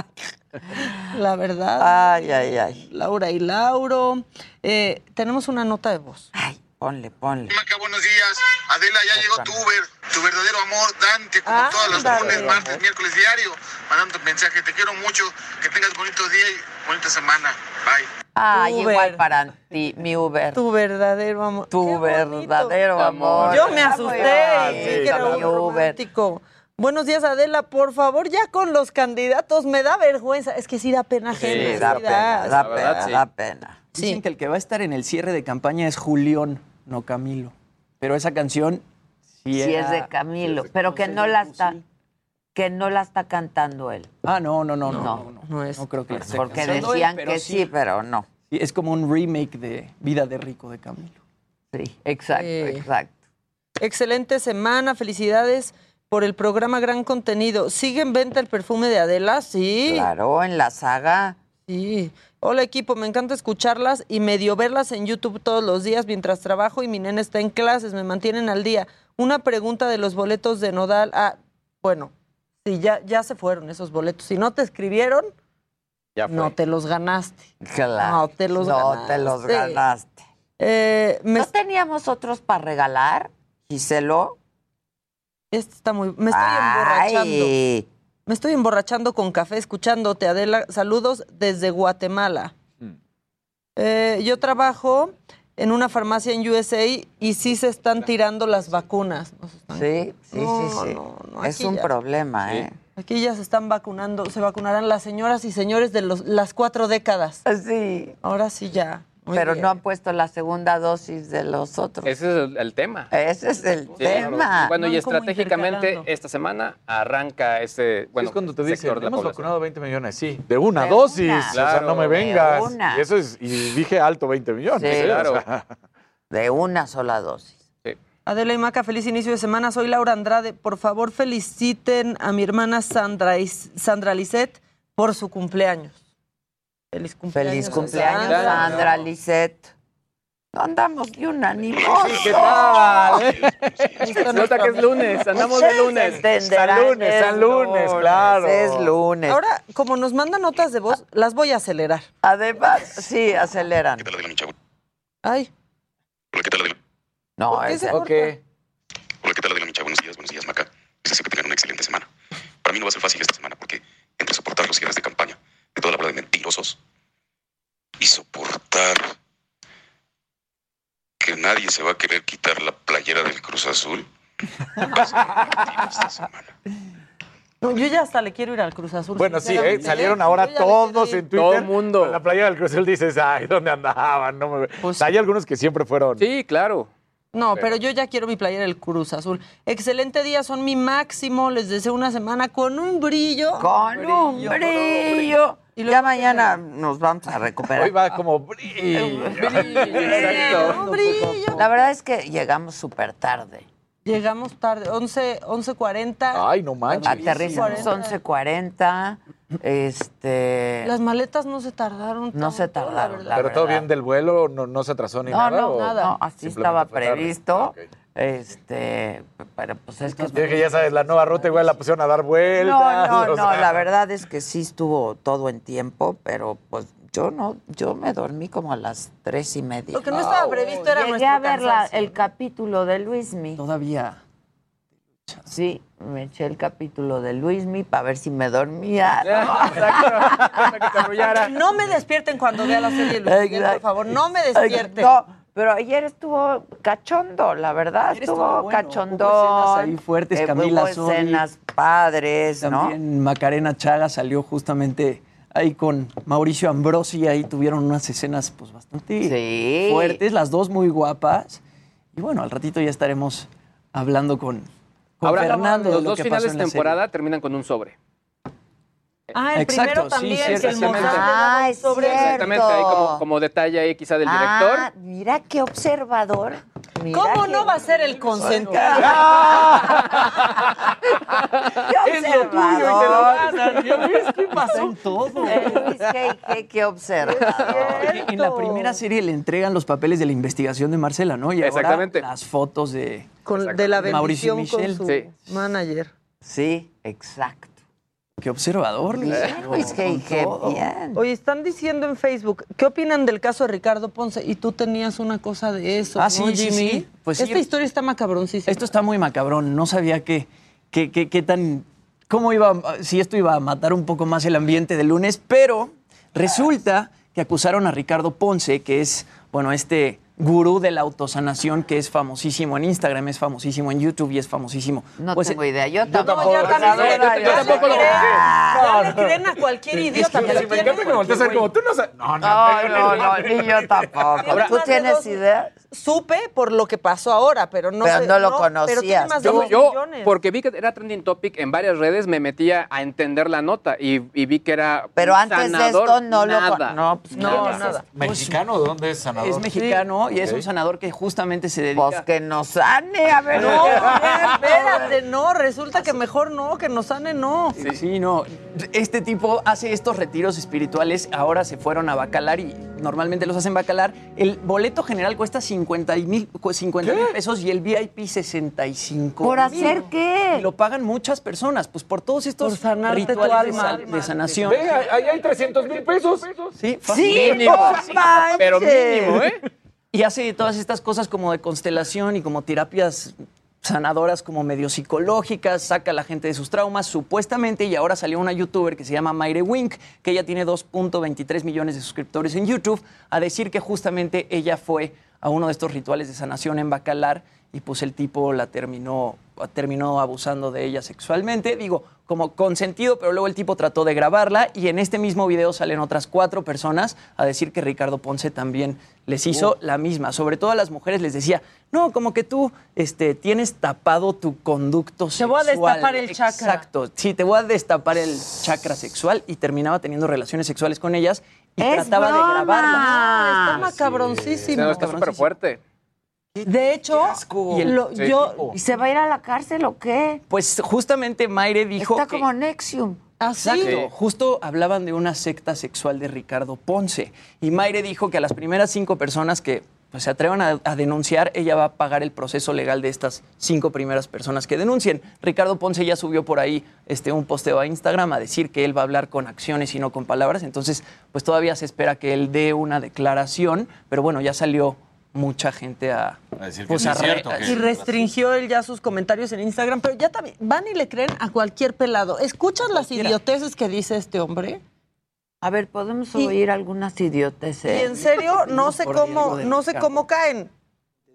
La verdad. Ay, ay, ay. Laura y Lauro. Eh, tenemos una nota de voz. Ay, ponle, ponle. Maca, buenos días. Adela, ya llegó tu Uber, tu verdadero amor, Dante, como todas las lunes, martes, miércoles, diario, mandando tu mensaje. Te quiero mucho, que tengas bonito día y bonita semana. Bye. Ay, Uber. igual para ti, mi Uber. Tu verdadero amor. Tu verdadero amor. Yo me asusté. muy sí, bonito, que era mi un Uber. romántico. Buenos días, Adela. Por favor, ya con los candidatos. Me da vergüenza. Es que sí da pena gente. Sí, da sí pena, da pena, sí. da pena. Dicen que el que va a estar en el cierre de campaña es Julián, no Camilo. Pero esa canción sí, Sí era- es de Camilo, pero que no la está, que no la está cantando él. Ah, no, no, no, no. No. No, no, No es. No creo que la esté Porque él, decían que sí, pero no. Sí, Es como un remake de Vida de Rico de Camilo. Sí, exacto, exacto. Excelente semana. Felicidades por el programa Gran Contenido. ¿Sigue en venta el perfume de Adela? Sí. Claro, en la saga. Sí. Hola equipo, me encanta escucharlas y medio verlas en YouTube todos los días mientras trabajo y mi nena está en clases, me mantienen al día. Una pregunta de los boletos de Nodal. Ah, bueno, sí, ya, ya se fueron esos boletos. Si no te escribieron, Ya fue. no te los ganaste. Claro. No te los No te los ganaste. ganaste. Eh, me, ¿No teníamos otros para regalar, Giselo? este está muy, me estoy emborrachando. Me estoy emborrachando con café escuchándote, Adela. Saludos desde Guatemala. Mm. Eh, yo trabajo en una farmacia en USA y sí se están tirando las vacunas. Sí, sí, No, sí, sí. no, no, es un ya- problema. ¿eh? Aquí ya se están vacunando, se vacunarán las señoras y señores de los, las cuatro décadas. Sí. Ahora sí ya. Muy Pero bien. no han puesto la segunda dosis de los otros. Ese es el, el tema. Ese es el Sí, tema. Bueno, y estratégicamente esta semana arranca ese, bueno, es cuando te dicen, de la hemos población. vacunado 20 millones, sí, de una De dosis, una. o sea, no me De vengas. una. Y eso es, y dije alto 20 millones. Sí. ¿eh? O Claro. sea, De una sola dosis. Adela y Maca, feliz inicio de semana. Soy Laura Andrade. Por favor, feliciten a mi hermana Sandra, Sandra Lisset por su cumpleaños. Feliz cumpleaños. Feliz cumpleaños, Sandra. Sandra Lisette. No andamos de unánimos. ¿Qué tal? Nota que es lunes, andamos de lunes. San lunes, San lunes, claro. Es lunes. Ahora, como nos mandan notas de voz, las voy a acelerar. Además, sí, aceleran. Ay. Hola, ¿qué tal, Adela? No, ¿Por qué se corta? Hola, ¿qué tal, Adela Micha? Buenos días, buenos días, Maca. Les deseo que tengan una excelente semana. Para mí no va a ser fácil esta semana porque entre soportar los cierres de campaña de toda la bola de mentirosos y soportar que nadie se va a querer quitar la playera del Cruz Azul. esta semana. No, yo ya hasta le quiero ir al Cruz Azul. Bueno, sí, ¿eh? salieron ahora todos en. Twitter. Todo el mundo. La playa del Cruz Azul dices, ay, ¿dónde andaban? No me... Sea, hay algunos que siempre fueron. Sí, claro. No, pero yo ya quiero mi playera del Cruz Azul. Excelente día, son mi máximo. Les deseo una semana con un brillo. Con un brillo. Y ya mañana nos vamos a recuperar. Hoy va como brillo. Un brillo. La verdad es que llegamos súper tarde. Llegamos tarde, 11, 11.40. Ay, no manches. Aterrizamos 11.40. Este. Las maletas no se tardaron. No se tanto, tardaron. la Pero todo bien del vuelo, no, no se atrasó ni No, nada. no, ¿o no, así estaba previsto. Ah. Este, pero pues es que Yo dije, ya sabes, la nueva ruta igual la pusieron a dar No, vueltas. no, o no, sea. la verdad es que sí estuvo todo en tiempo, pero pues yo no, yo me dormí como a las tres y media. Lo que no estaba previsto era Llegué a ver la- el capítulo de Luismi. Todavía. Sí, me eché el capítulo de Luismi para ver si me dormía. No me despierten cuando vea la serie de Luis Miguel, por Exacto. favor. No me despierten. No, pero ayer estuvo cachondo, la verdad, Ayer estuvo, estuvo bueno, cachondón. hubo escenas ahí fuertes, Eh, Camila hubo escenas padres, ¿no? También Macarena Chaga salió justamente ahí con Mauricio Ambrosi, ahí tuvieron unas escenas pues bastante Sí. fuertes, las dos muy guapas. Y bueno, al ratito ya estaremos hablando con Ahora, Fernando. los lo dos finales de temporada terminan con un sobre. Ah, el Exacto, primero sí, también, cierto, que el Ah, es sobre. cierto. Exactamente, ahí como, como detalle ahí quizá del director. Ah, mira qué observador. Mira ¿Cómo qué- no va a ser el consentido? Qué Es lo tuyo y te lo observador. ganan. ¿Ya ves qué pasó en todo? Luis G.I.G., qué observador. En la primera serie le entregan los papeles de la investigación de Marcela, ¿no? Y ahora Exactamente. las fotos de Con- de la Mauricio bendición con Michel. su manager. Sí, exacto. Qué observador, Luis. G.I.G., Con todo. bien. Oye, están diciendo en Facebook, ¿qué opinan del caso de Ricardo Ponce? Y tú tenías una cosa de eso, Ah, ¿no, sí, Jimmy? sí. Pues sí. Esta historia está macabroncísima. Esto está muy macabrón. No sabía que, que, que- que tan. cómo iba. a- si esto iba a matar un poco más el ambiente del lunes, pero resulta que acusaron a Ricardo Ponce, que es, bueno, este gurú de la autosanación que es famosísimo en Instagram, es famosísimo en YouTube y es famosísimo. No Pues, tengo idea. Yo No, tampoco. yo tampoco lo le creen, le a cualquier idiota. Sí, pero me ¿quién encanta es? que volteas a ver como tú no sabes. No, no, No, no, no, ni yo tampoco. ¿Tú tienes idea? Supe por lo que pasó ahora, pero no Pero sé- no lo conocías. Yo, porque vi que era trending topic en varias redes, me metía a entender la nota y, y vi que era Pero un antes de esto no lo No, pues, No, ¿quién es nada. ¿Mexicano? ¿De dónde es sanador? Es mexicano y es un sanador que justamente se dedica. Pues que nos sane, a ver. No, espérate, no, resulta que mejor no, que nos sane no. Sí, sí, no. Este tipo hace estos retiros espirituales. Ahora se fueron a Bacalar y normalmente los hacen Bacalar. El boleto general cuesta 50 mil 50 mil pesos y el VIP 65 ¿Por mil. hacer qué? Y lo pagan muchas personas, pues por todos estos Por tu rituales de, alma. sal- de sanación. Ve, ahí hay 300 mil pesos. Sí, Sí, Mínimo, no sí, pero mínimo, ¿eh? Y hace todas estas cosas como de constelación y como terapias sanadoras como medio psicológicas, saca a la gente de sus traumas, supuestamente, y ahora salió una youtuber que se llama Mayre Wink, que ella tiene 2.23 millones de suscriptores en YouTube, a decir que justamente ella fue a uno de estos rituales de sanación en Bacalar y pues el tipo la terminó, terminó abusando de ella sexualmente, digo, como consentido, pero luego el tipo trató de grabarla y en este mismo video salen otras cuatro personas a decir que Ricardo Ponce también les hizo la misma. Sobre todo a las mujeres les decía, no, como que tú este, tienes tapado tu conducto Te sexual. voy a destapar el chakra. Exacto, sí, te voy a destapar el chakra sexual y terminaba teniendo relaciones sexuales con ellas y ¡Es trataba de grabarlas. Está No, macabroncísimo. está súper fuerte. De hecho, Y el- lo- Sí. yo... ¿Y se va a ir a la cárcel o qué? Pues justamente Mayre dijo Está que- como Nexium. Así. Exacto. Justo hablaban de una secta sexual de Ricardo Ponce. Y Mayre dijo que a las primeras cinco personas que pues, se atrevan a, a denunciar, ella va a pagar el proceso legal de estas cinco primeras personas que denuncien. Ricardo Ponce ya subió por ahí este, un posteo a Instagram a decir que él va a hablar con acciones y no con palabras. Entonces, pues todavía se espera que él dé una declaración, pero bueno, ya salió mucha gente a, pues, a re- Y restringió él ya sus comentarios en Instagram, pero ya también van y le creen a cualquier pelado. ¿Escuchas las idioteces que dice este hombre? A ver, podemos Y- oír algunas idioteces. Y en serio, no sé cómo, no sé cómo caen.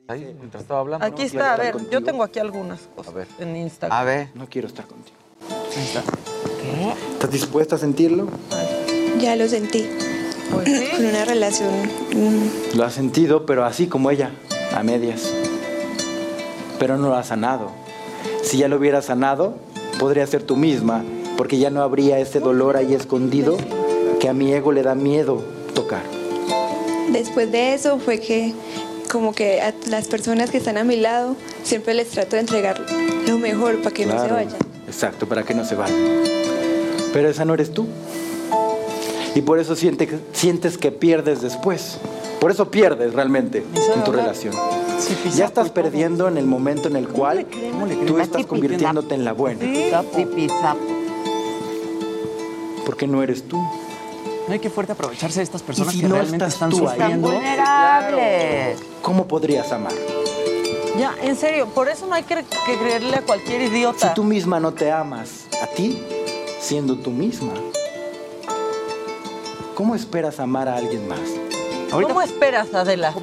Ahí, mientras estaba hablando. Aquí ¿no? está, a ver, yo tengo aquí algunas cosas en Instagram. A ver. No quiero estar contigo. ¿Estás dispuesta a sentirlo? Ya lo sentí. Con una relación. mm, Lo has sentido, pero así como ella, a medias. Pero no lo has sanado. Si ya lo hubieras sanado, podría ser tú misma, porque ya no habría ese dolor ahí escondido que a mi ego le da miedo tocar. Después de eso fue que como que a las personas que están a mi lado siempre les trato de entregar lo mejor para que no se Claro, vayan. Exacto, para que no se vaya. Pero esa no eres tú. Y por eso siente sientes que pierdes después. Por eso pierdes realmente en tu relación. Ya estás perdiendo en el momento en el cual tú estás convirtiéndote en la buena. Porque no eres tú. No hay que fuerte aprovecharse de estas personas si que no realmente estás están tú ahí? sufriendo. vulnerables. ¿Cómo podrías amar? Ya, en serio, por eso no hay que, que creerle a cualquier Si idiota. tú misma no te amas a ti, siendo tú misma, ¿cómo esperas amar a alguien más? ¿Cómo esperas, Adela?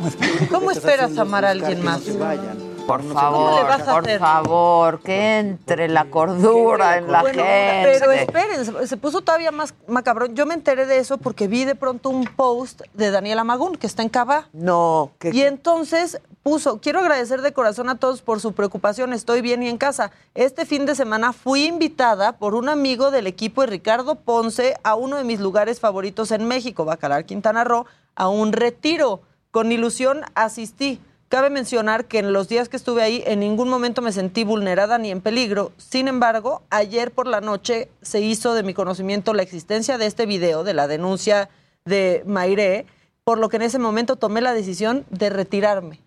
¿Cómo esperas amar a alguien más? Por ¿Cómo le favor, vas a por hacer? favor, que entre la cordura en la Bueno, gente. Pero esperen, se- puso todavía más macabrón. Yo me enteré de eso porque vi de pronto un post de Daniela Magún, que está en Cabá. No, Y entonces puso, quiero agradecer de corazón a todos por su preocupación, estoy bien y en casa. Este fin de semana fui invitada por un amigo del equipo de Ricardo Ponce a uno de mis lugares favoritos en México, Bacalar, Quintana Roo, a un retiro. Con ilusión asistí. Cabe mencionar que en los días que estuve ahí en ningún momento me sentí vulnerada ni en peligro. Sin embargo, ayer por la noche se hizo de mi conocimiento la existencia de este video de la denuncia de Mairé, por lo que en ese momento tomé la decisión de retirarme.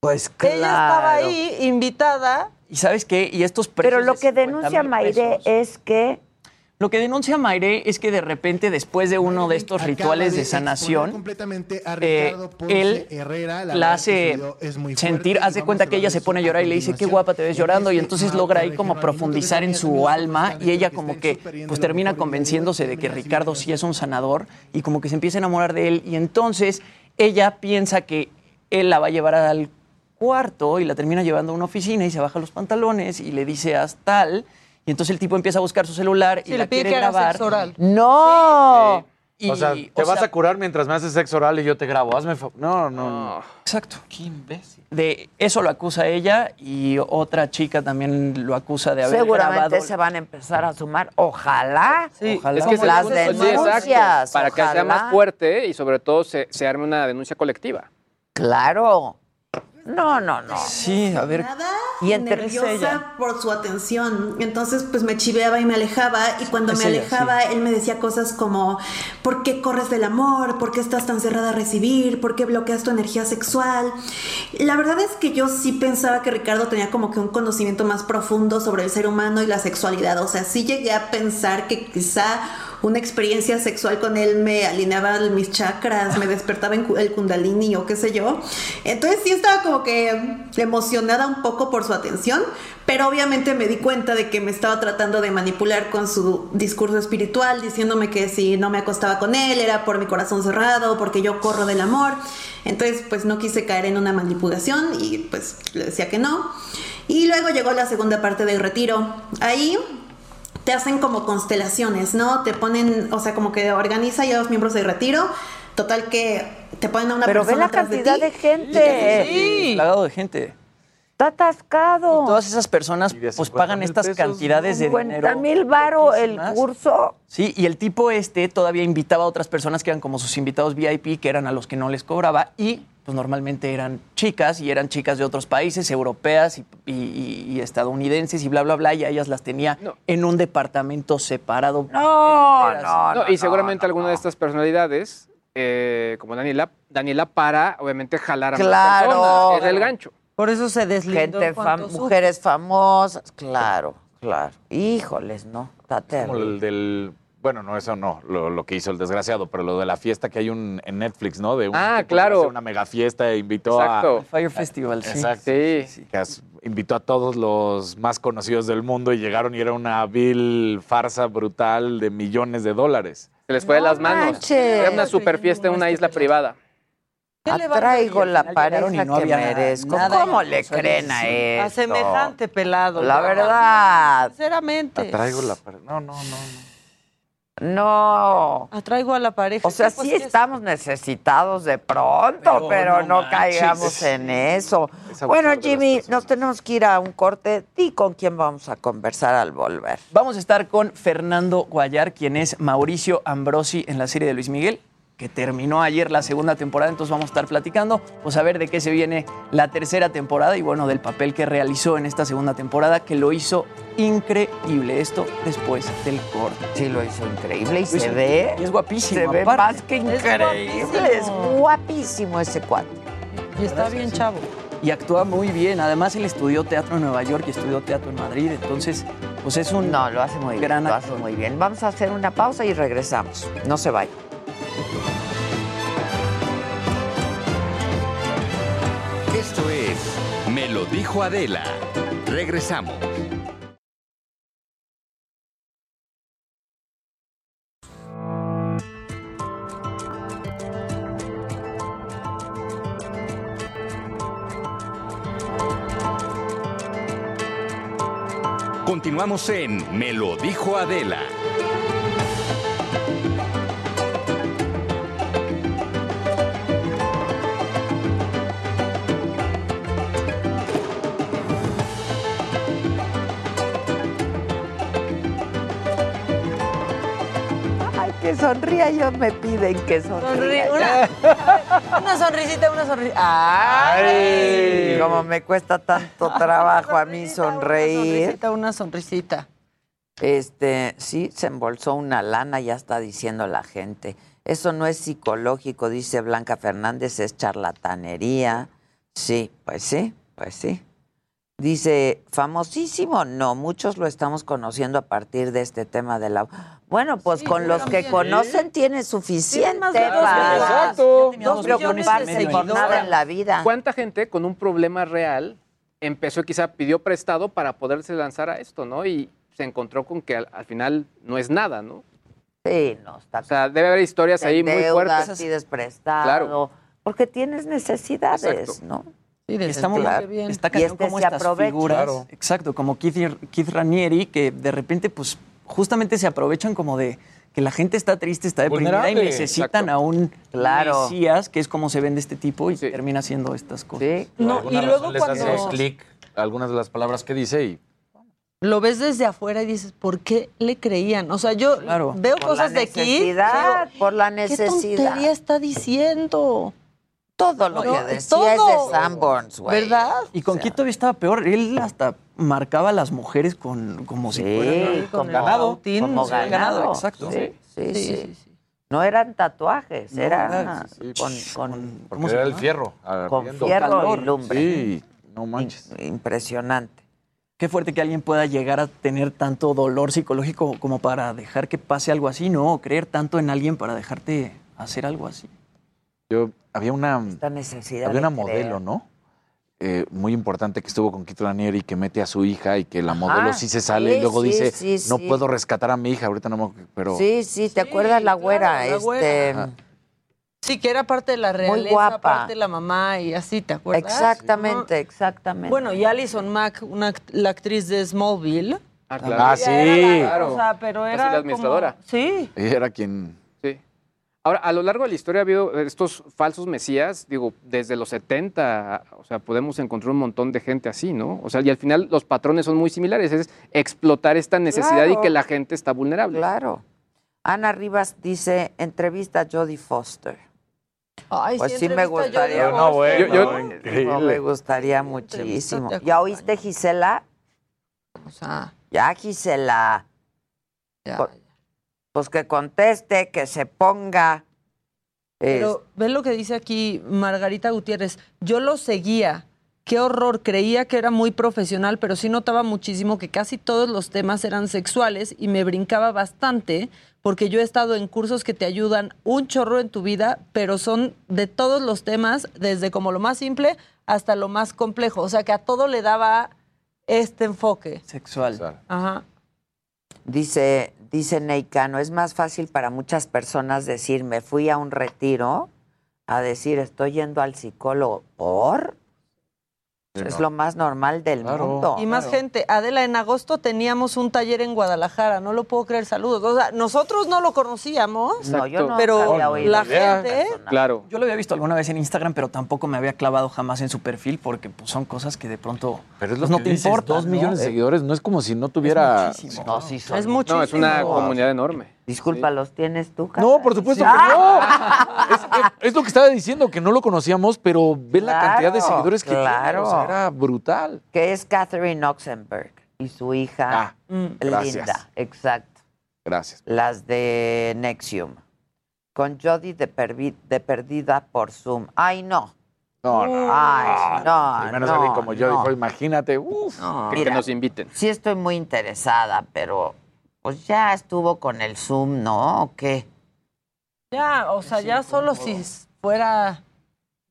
Pues Ella estaba ahí invitada. ¿Y sabes qué? Y estos Pero precios lo de que 50 denuncia mil Maire pesos- es que Lo que denuncia Maire es que de repente, después de uno de estos rituales de sanación, completamente a eh, él Herrera, la la hace es muy sentir, hace cuenta que ella se pone a llorar y le dice, qué guapa te ves llorando, y entonces logra ahí como profundizar en su alma y ella como que pues termina convenciéndose de que Ricardo sí es un sanador y como que se empieza a enamorar de él y entonces ella piensa que él la va a llevar al cuarto y la termina llevando a una oficina y se baja los pantalones y le dice haz tal y entonces el tipo empieza a buscar su celular y la le pide quiere que grabar. sexo oral. ¡No! Y, o sea, te o vas sea, a curar mientras me haces sexo oral y yo te grabo. Hazme No, no, no. Exacto. Qué imbécil. De eso lo acusa ella y otra chica también lo acusa de haber seguramente grabado. se van a empezar a sumar. Ojalá. Ojalá. Es que Como las denuncias. para que sea más fuerte y sobre todo se, se arme una denuncia colectiva. Claro. No, no, no. Sí, a ver. Y nerviosa por su atención. Entonces, pues me chiveaba y me alejaba. Y cuando Es me ella, alejaba, él me decía cosas como: ¿Por qué corres del amor? ¿Por qué estás tan cerrada a recibir? ¿Por qué bloqueas tu energía sexual? La verdad es que yo sí pensaba que Ricardo tenía como que un conocimiento más profundo sobre el ser humano y la sexualidad. O sea, sí llegué a pensar que quizá una experiencia sexual con él me alineaba mis chakras, me despertaba en el kundalini o qué sé yo. Entonces sí estaba como que emocionada un poco por su atención, pero obviamente me di cuenta de que me estaba tratando de manipular con su discurso espiritual, diciéndome que si no me acostaba con él era por mi corazón cerrado, porque yo corro del amor. Entonces pues no quise caer en una manipulación y pues le decía que no. Y luego llegó la segunda parte del retiro. Ahí te hacen como constelaciones, ¿no? Te ponen, o sea, como que organiza ya los miembros del retiro. Total que te ponen a una Pero ve persona la atrás cantidad ti. de gente. Sí. Plagado de gente. Está atascado. Y todas esas personas pues pagan estas cantidades de 50 dinero. mil varo el curso. Sí, y el tipo este todavía invitaba a otras personas que eran como sus invitados VIP, que eran a los que no les cobraba, y pues normalmente eran chicas, y eran chicas de otros países, europeas y, y- y estadounidenses, y bla, bla, bla, y a ellas las tenía en un departamento separado. No, enteras. No, y seguramente alguna de estas personalidades eh, como Daniela, Daniela para, obviamente, jalar a Claro. más personas. Era el gancho. Por eso se deslindó. Gente fam- mujeres famosas, claro, claro. Híjoles, no, está Como el del. Bueno, no, eso no, lo, lo que hizo el desgraciado, pero lo de la fiesta que hay un, en Netflix, ¿no? De un Ah, que claro. hace Una mega fiesta e invitó Exacto. a. Fire Festival, sí. Exacto. Sí. Que as- invitó a todos los más conocidos del mundo y llegaron y era una vil farsa brutal de millones de dólares. Se les fue de las manos. manches. Era una super fiesta en una isla privada. Atraigo la pareja no que había merezco. nada ¿Cómo le no creen a esto? A semejante pelado. La verdad. Sinceramente. Traigo la. par- No, no, no. No. Atraigo a la pareja. O sea, ¿Qué, pues, sí es? estamos necesitados de pronto, pero, Pero no, no caigamos en eso. Es Bueno, Jimmy, nos tenemos que ir a un corte. ¿Y con quién vamos a conversar al volver? Vamos a estar con Fernando Guayar, quien es Mauricio Ambrosi en la serie de Luis Miguel, que terminó ayer la segunda temporada, entonces vamos a estar platicando, pues a ver de qué se viene la tercera temporada y bueno, del papel que realizó en esta segunda temporada, que lo hizo increíble. Esto después del corte. Sí, lo hizo increíble y Lo se ve. y es guapísimo, Se ve aparte. más que increíble. Es guapísimo ese cuate. Y está bien chavo. Y actúa muy bien. Además, él estudió teatro en Nueva York y estudió teatro en Madrid. Entonces, pues es un No, lo hace muy bien. gran Lo hace muy bien. Vamos a hacer una pausa y regresamos. No se vayan. Dijo Adela. Regresamos. Continuamos en Me lo dijo Adela. Que sonría, ellos me piden que sonría. Una, una sonrisita, una sonrisita. ¡Ay! Ay, como me cuesta tanto trabajo a mí Una sonreír. sonrisita, una sonrisita. Este, sí, se embolsó una lana, ya está diciendo la gente. Eso no es psicológico, dice Blanca Fernández, es charlatanería. Sí, pues sí, pues sí. Dice, famosísimo, no, muchos lo estamos conociendo a partir de este tema de la... Bueno, pues Sí, con los que conocen tiene suficiente más de dos para. Exacto. no preocuparse por nada en la vida. ¿Cuánta gente con un problema real empezó, quizá pidió prestado para poderse lanzar a esto, ¿no? Y se encontró con que al, al final no es nada, ¿no? Sí, no, está O sea, debe haber historias ahí muy fuertes. pides prestado, Claro. porque tienes necesidades, Exacto. ¿no? Sí, de Está muy Claro. bien. Está cañón este como se estas aprovecha. figuras. Claro. Exacto, como Keith, Keith Ranieri, que de repente, pues, justamente se aprovechan como de que la gente está triste, está deprimida y Vulnerable. necesitan Exacto. a un Claro. Mesías, que es como se vende este tipo, y Sí. termina haciendo estas cosas. Sí. No, y luego cuando- clic algunas de las palabras que dice y Lo ves desde afuera y dices, ¿por qué le creían? O sea, yo Claro. veo Por cosas de aquí. necesidad, por la ¿Qué necesidad. tontería está diciendo? Todo lo No, que decía todo. es de Sanborns, güey. ¿Verdad? Y con O sea, todavía estaba peor. Él hasta marcaba a las mujeres con, como si fueran como ganado. como sí, ganado. ganado, exacto. Sí, sí, Sí, sí. sí, sí. No eran tatuajes, No, eran con, con, ¿Cómo porque se era el fierro. con fierro calor. y lumbre. Sí, no manches. Impresionante. Qué fuerte que alguien pueda llegar a tener tanto dolor psicológico como para dejar que pase algo así, ¿no? O creer tanto en alguien para dejarte hacer algo así. Yo había una Esta necesidad había una creer. modelo, ¿no? Eh, muy importante que estuvo con Kito Ranieri que mete a su hija y que la modelo sí se sale sí, y luego sí, dice sí, no sí. puedo rescatar a mi hija ahorita no me pero Sí, sí, ¿te acuerdas la claro, güera? la este, güera. Sí, que era parte de la realeza, guapa. parte de la mamá y así, ¿te acuerdas? Exactamente, exactamente. Bueno, y Alison Mack, una, act- la actriz de Smallville. Ah, claro. Ah, sí. era la- Claro. o sea, pero era la administradora. como- sí. ella era quien. Ahora, a lo largo de la historia ha habido estos falsos mesías, digo, desde los 70, o sea, podemos encontrar un montón de gente así, ¿no? O sea, y al final los patrones son muy similares, es explotar esta necesidad y que la gente está vulnerable. Claro. Ana Rivas dice, entrevista a Jodie Foster. Ay, Pues sí me entrevista a gustaría. No, bueno, Yo- yo- increíble. No, me gustaría muchísimo. ¿Ya oíste, Gisela? O sea, Ya, Gisela. ya, Pues- que conteste, que se ponga. Pero ve lo que dice aquí Margarita Gutiérrez. Yo lo seguía. Qué horror. Creía que era muy profesional, pero sí notaba muchísimo que casi todos los temas eran sexuales y me brincaba bastante porque yo he estado en cursos que te ayudan un chorro en tu vida, pero son de todos los temas, desde como lo más simple hasta lo más complejo. O sea, que a todo le daba este enfoque. Sexual. Ajá. Dice, dice Neicano, es más fácil para muchas personas decir, me fui a un retiro, a decir, estoy yendo al psicólogo. ¿Por? Es lo más normal del mundo. Y más gente. Adela, en agosto teníamos un taller en Guadalajara, no lo puedo creer, saludos. O sea, nosotros no lo conocíamos, No, yo no pero había oído la gente... Claro. Yo lo había visto alguna vez en Instagram, pero tampoco me había clavado jamás en su perfil porque pues, son cosas que de pronto Pero es pues, lo no que te dices, importa. dos millones de Eh, seguidores, no es como si no tuviera... muchísimo. No, sí son Es muchísimo. No, es una comunidad enorme. Disculpa, ¿los tienes tú? No, por supuesto que no. Es, es- es lo que estaba diciendo, que no lo conocíamos, pero ve la cantidad de seguidores que tiene. claro. o sea, era brutal. Que es Catherine Oxenberg y su hija Ah, gracias. Linda. Exacto. Gracias. Las de Nexium. Con Jody de, pervi- de perdida por Zoom. Ay, no. No, no. Ay, no. Y menos no, alguien como yo, no. dijo, imagínate. Uf. No, Que, mira, que nos inviten. sí estoy muy interesada, pero pues ya estuvo con el Zoom, ¿no? ¿O qué? Ya, o sea, ya solo si fuera,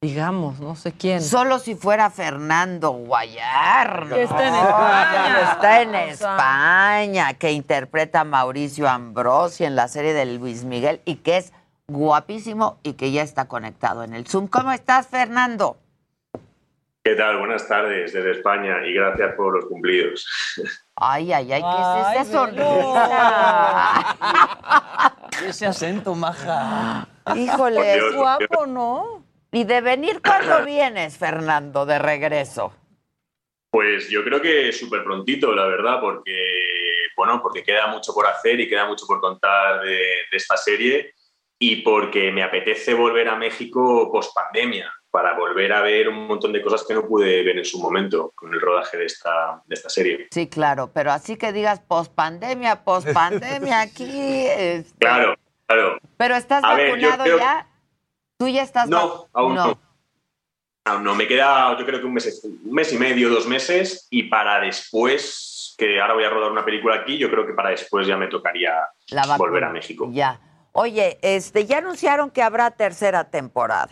digamos, no sé quién. Solo si fuera Fernando Guayar. Que está en. España. Que está en O sea. España, que interpreta a Mauricio Ambrosi en la serie de Luis Miguel y que es guapísimo y que ya está conectado en el Zoom. ¿Cómo estás, Fernando? ¿Qué tal? Buenas tardes desde España y gracias por los cumplidos. Ay, ay, ay, ¿qué es esa sonrisa? Ese acento, maja. Híjole, es guapo, ¿no? ¿Y de venir cuándo vienes, Fernando, de regreso? Pues yo creo que súper prontito, la verdad, porque bueno, porque queda mucho por hacer y queda mucho por contar de, de esta serie y porque me apetece volver a México post pandemia para volver a ver un montón de cosas que no pude ver en su momento con el rodaje de esta, de esta serie. Sí, claro, pero así que digas pospandemia, pospandemia aquí. este, Claro, claro. Pero estás A vacunado ya. ¿Tú ya estás No, aún no. Aún no, me queda yo creo que un mes, un mes y medio, dos meses, y para después, que ahora voy a rodar una película aquí, yo creo que para después ya me tocaría La volver a México. Ya. Oye, este, ya anunciaron que habrá tercera temporada.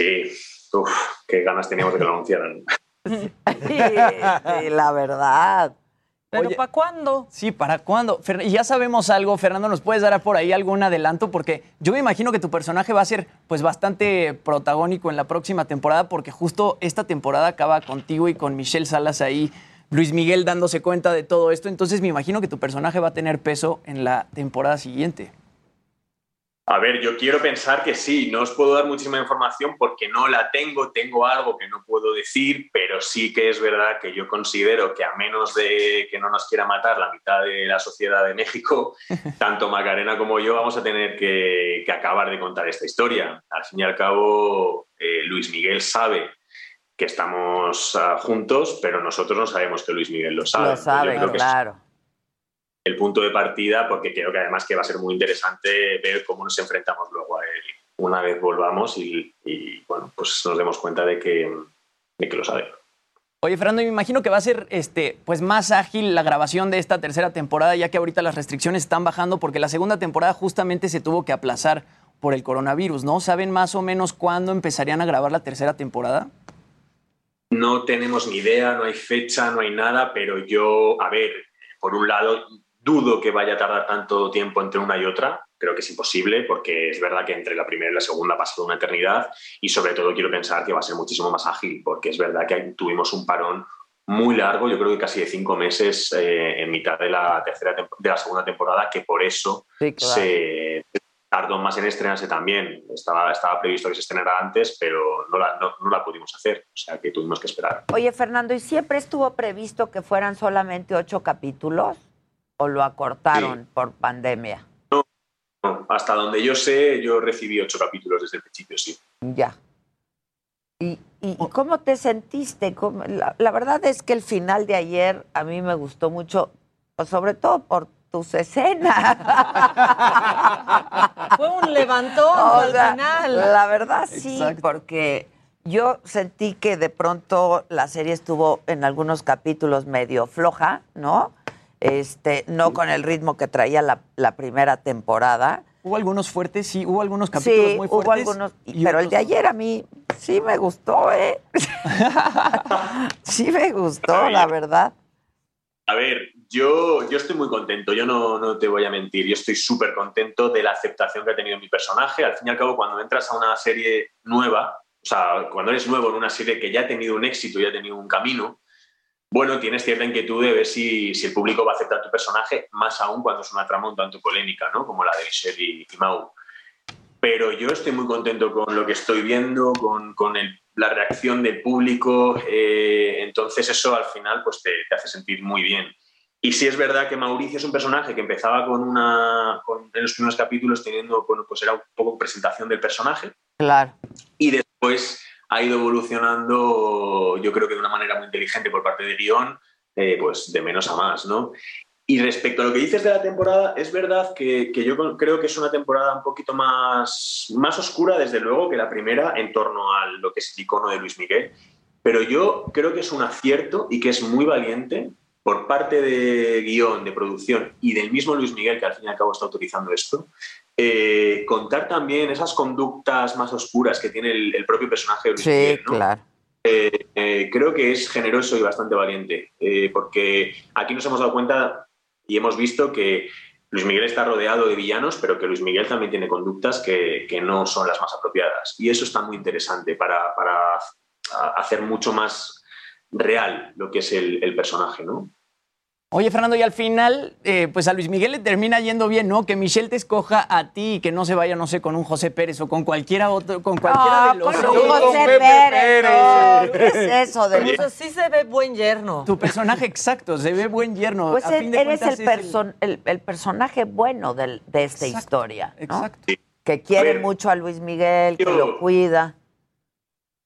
Sí, uf, qué ganas teníamos de que lo anunciaran. Sí, sí, la verdad. ¿Pero Oye, para cuándo? Sí, ¿para cuándo? Fer- y ya sabemos algo, Fernando, ¿nos puedes dar por ahí algún adelanto? Porque yo me imagino que tu personaje va a ser pues bastante protagónico en la próxima temporada, porque justo esta temporada acaba contigo y con Michelle Salas ahí, Luis Miguel dándose cuenta de todo esto. Entonces me imagino que tu personaje va a tener peso en la temporada siguiente. A ver, yo quiero pensar que sí, no os puedo dar muchísima información porque no la tengo, tengo algo que no puedo decir, pero sí que es verdad que yo considero que a menos de que no nos quiera matar la mitad de la sociedad de México, tanto Macarena como yo vamos a tener que, que acabar de contar esta historia. Al fin y al cabo, eh, Luis Miguel sabe que estamos ah, juntos, pero nosotros no sabemos que Luis Miguel lo sabe. Lo es claro. El punto de partida, porque creo que además que va a ser muy interesante ver cómo nos enfrentamos luego a él una vez volvamos y, y, bueno, pues nos demos cuenta de que, de que lo sabe. Oye, Fernando, me imagino que va a ser este, pues más ágil la grabación de esta tercera temporada, ya que ahorita las restricciones están bajando, porque la segunda temporada justamente se tuvo que aplazar por el coronavirus, ¿no? ¿Saben más o menos cuándo empezarían a grabar la tercera temporada? No tenemos ni idea, no hay fecha, no hay nada, pero yo, a ver, por un lado, dudo que vaya a tardar tanto tiempo entre una y otra. Creo que es imposible porque es verdad que entre la primera y la segunda ha pasado una eternidad y sobre todo quiero pensar que va a ser muchísimo más ágil porque es verdad que tuvimos un parón muy largo, yo creo que casi de cinco meses eh, en mitad de la tercera de la segunda temporada que por eso Sí, claro. se tardó más en estrenarse también. Estaba, estaba previsto que se estrenara antes, pero no la, no, no la pudimos hacer, o sea que tuvimos que esperar. Oye, Fernando, ¿y siempre estuvo previsto que fueran solamente ocho capítulos? ¿O lo acortaron por pandemia? No, hasta donde yo sé, yo recibí ocho capítulos desde el principio, sí. Ya. ¿Y, y cómo te sentiste? ¿Cómo- La, la verdad es que el final de ayer a mí me gustó mucho, sobre todo por tus escenas. Fue un levantón O al sea, final. La verdad sí, Exacto. porque yo sentí que de pronto la serie estuvo en algunos capítulos medio floja, ¿no? Este, no con el ritmo que traía la, la primera temporada. Hubo algunos fuertes, sí, hubo algunos capítulos Sí, muy hubo fuertes. algunos, y pero el de ayer a mí sí me gustó, ¿eh? sí me gustó, la verdad. A ver, yo, yo estoy muy contento, yo no, no te voy a mentir, yo estoy súper contento de la aceptación que ha tenido mi personaje. Al fin y al cabo, cuando entras a una serie nueva, o sea, cuando eres nuevo en una serie que ya ha tenido un éxito, ya ha tenido un camino, bueno, tienes cierta inquietud de ver si, si el público va a aceptar tu personaje, más aún cuando es una trama un tanto polémica, ¿no? Como la de Michelle y, y Mau. Pero yo estoy muy contento con lo que estoy viendo, con, con el- la reacción del público, eh, entonces eso al final pues te, te hace sentir muy bien. Y sí es verdad que Mauricio es un personaje que empezaba con una, con- en los primeros capítulos teniendo, bueno, pues era un poco presentación del personaje, Claro. y después ha ido evolucionando, yo creo que de una manera muy inteligente por parte de guion, eh, pues de menos a más, ¿no? Y respecto a lo que dices de la temporada, es verdad que, que yo creo que es una temporada un poquito más, más oscura, desde luego, que la primera en torno a lo que es el icono de Luis Miguel. Pero yo creo que es un acierto y que es muy valiente por parte de guion, de producción y del mismo Luis Miguel, que al fin y al cabo está autorizando esto, eh, contar también esas conductas más oscuras que tiene el, el propio personaje de Luis Sí, Miguel. ¿no? claro. Eh, eh, creo que es generoso y bastante valiente, porque aquí nos hemos dado cuenta y hemos visto que Luis Miguel está rodeado de villanos, pero que Luis Miguel también tiene conductas que, que no son las más apropiadas. Y eso está muy interesante para, hacer mucho más real lo que es el, el personaje, ¿no? Oye, Fernando, y al final, eh, pues a Luis Miguel le termina yendo bien, ¿no? Que Michelle te escoja a ti y que no se vaya, no sé, con un José Pérez o con cualquiera otro, con cualquiera de los con un José Pérez, no, ¿qué es eso de- Pues sí se ve buen yerno. Tu personaje exacto, se ve buen yerno. Pues A e- fin de eres cuentas el, perso- el- el personaje bueno del- de esta historia, ¿no? Exacto. Que quiere A ver, mucho a Luis Miguel, que lo cuida.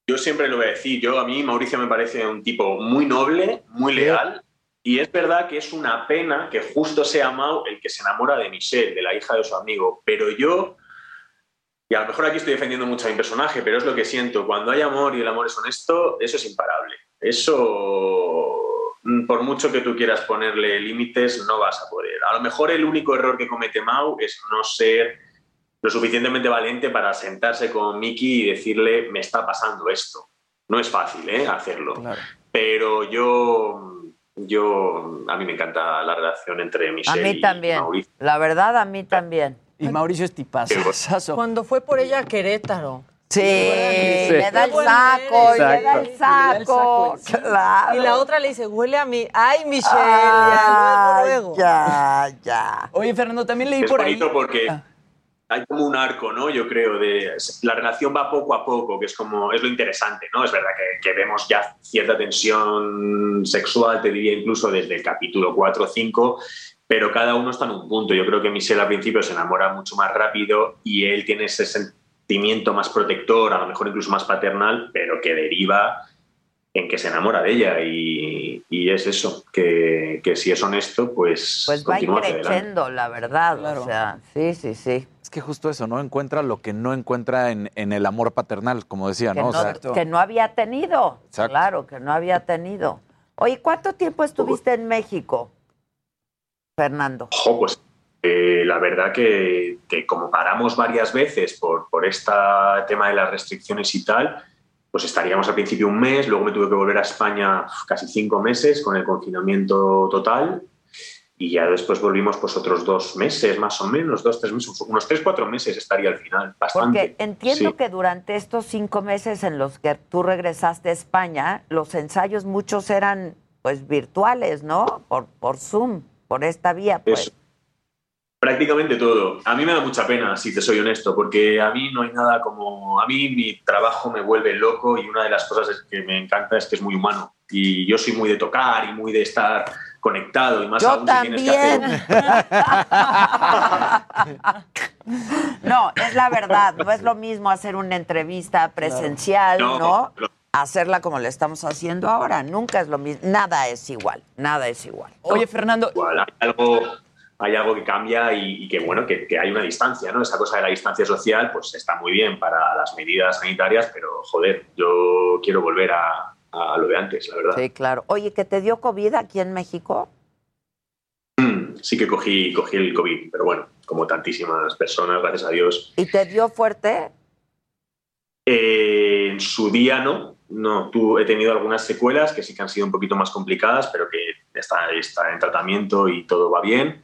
Yo siempre lo voy a decir, yo a mí Mauricio me parece un tipo muy noble, muy leal, y es verdad que es una pena que justo sea Mau el que se enamora de Michelle, de la hija de su amigo, pero yo, y a lo mejor aquí estoy defendiendo mucho a mi personaje, pero es lo que siento, cuando hay amor y el amor es honesto, eso es imparable. Eso, mm, por mucho que tú quieras ponerle límites, no vas a poder. A lo mejor el único error que comete Mau es no ser lo suficientemente valiente para sentarse con Miki y decirle, me está pasando esto. No es fácil ¿eh? hacerlo. Pero yo, yo, a mí me encanta la relación entre A Michelle mí y también. Mauricio. La verdad, a mí también. Y Mauricio es tipazazo. Cuando fue por ella a Querétaro. Sí, le da el saco, le da el saco. Claro. Y la otra le dice, huele a mí. Ay, Michelle, Ay, ya, luego, luego. Ya, ya. Oye, Fernando, también leí Es por ahí. bonito porque hay como un arco, ¿no? Yo creo, de la relación va poco a poco, que es como, es lo interesante, ¿no? Es verdad que, que vemos ya cierta tensión sexual, te diría incluso desde el capítulo 4 o 5, pero cada uno está en un punto. Yo creo que Michelle al principio se enamora mucho más rápido y él tiene ese sentimiento más protector, a lo mejor incluso más paternal, pero que deriva en que se enamora de ella y, y es eso, que, que si es honesto, pues, Pues va creciendo, la verdad. O sea, sí, sí, sí. Es que justo eso, ¿no? Encuentra lo que no encuentra en, en el amor paternal, como decía, Que ¿no? no, O sea, que no había tenido. Exacto. Claro, que no había tenido. Oye, ¿cuánto tiempo estuviste en México, Fernando? Ojo, pues eh, la verdad que, que como paramos varias veces por, por este tema de las restricciones y tal, pues estaríamos al principio un mes, luego me tuve que volver a España casi cinco meses con el confinamiento total y ya después volvimos pues otros dos meses más o menos, dos, tres meses, unos tres, cuatro meses estaría al final, bastante. Porque entiendo Sí. que durante estos cinco meses en los que tú regresaste a España, los ensayos muchos eran pues virtuales, ¿no? Por, por Zoom, por esta vía, pues. Eso. Prácticamente todo. A mí me da mucha pena, si te soy honesto, porque a mí no hay nada como... A mí mi trabajo me vuelve loco y una de las cosas es que me encanta es que es muy humano. Y yo soy muy de tocar y muy de estar conectado y más Yo aún si tienes que hacer... No, es la verdad, no es lo mismo hacer una entrevista presencial, No. Hacerla como la estamos haciendo ahora, nunca es lo mismo, nada es igual, nada es igual. Oye, Fernando. Igual, hay algo, hay algo que cambia y, y que, bueno, que, que hay una distancia, ¿no? Esa cosa de la distancia social, pues está muy bien para las medidas sanitarias, pero, joder, yo quiero volver a, a lo de antes, la verdad. Sí, claro. Oye, ¿que te dio COVID aquí en México? Sí que cogí, cogí el COVID, pero bueno, como tantísimas personas, gracias a Dios. ¿Y te dio fuerte? Eh, en su día no, no, tú, he tenido algunas secuelas que sí que han sido un poquito más complicadas, pero que está, está en tratamiento y todo va bien.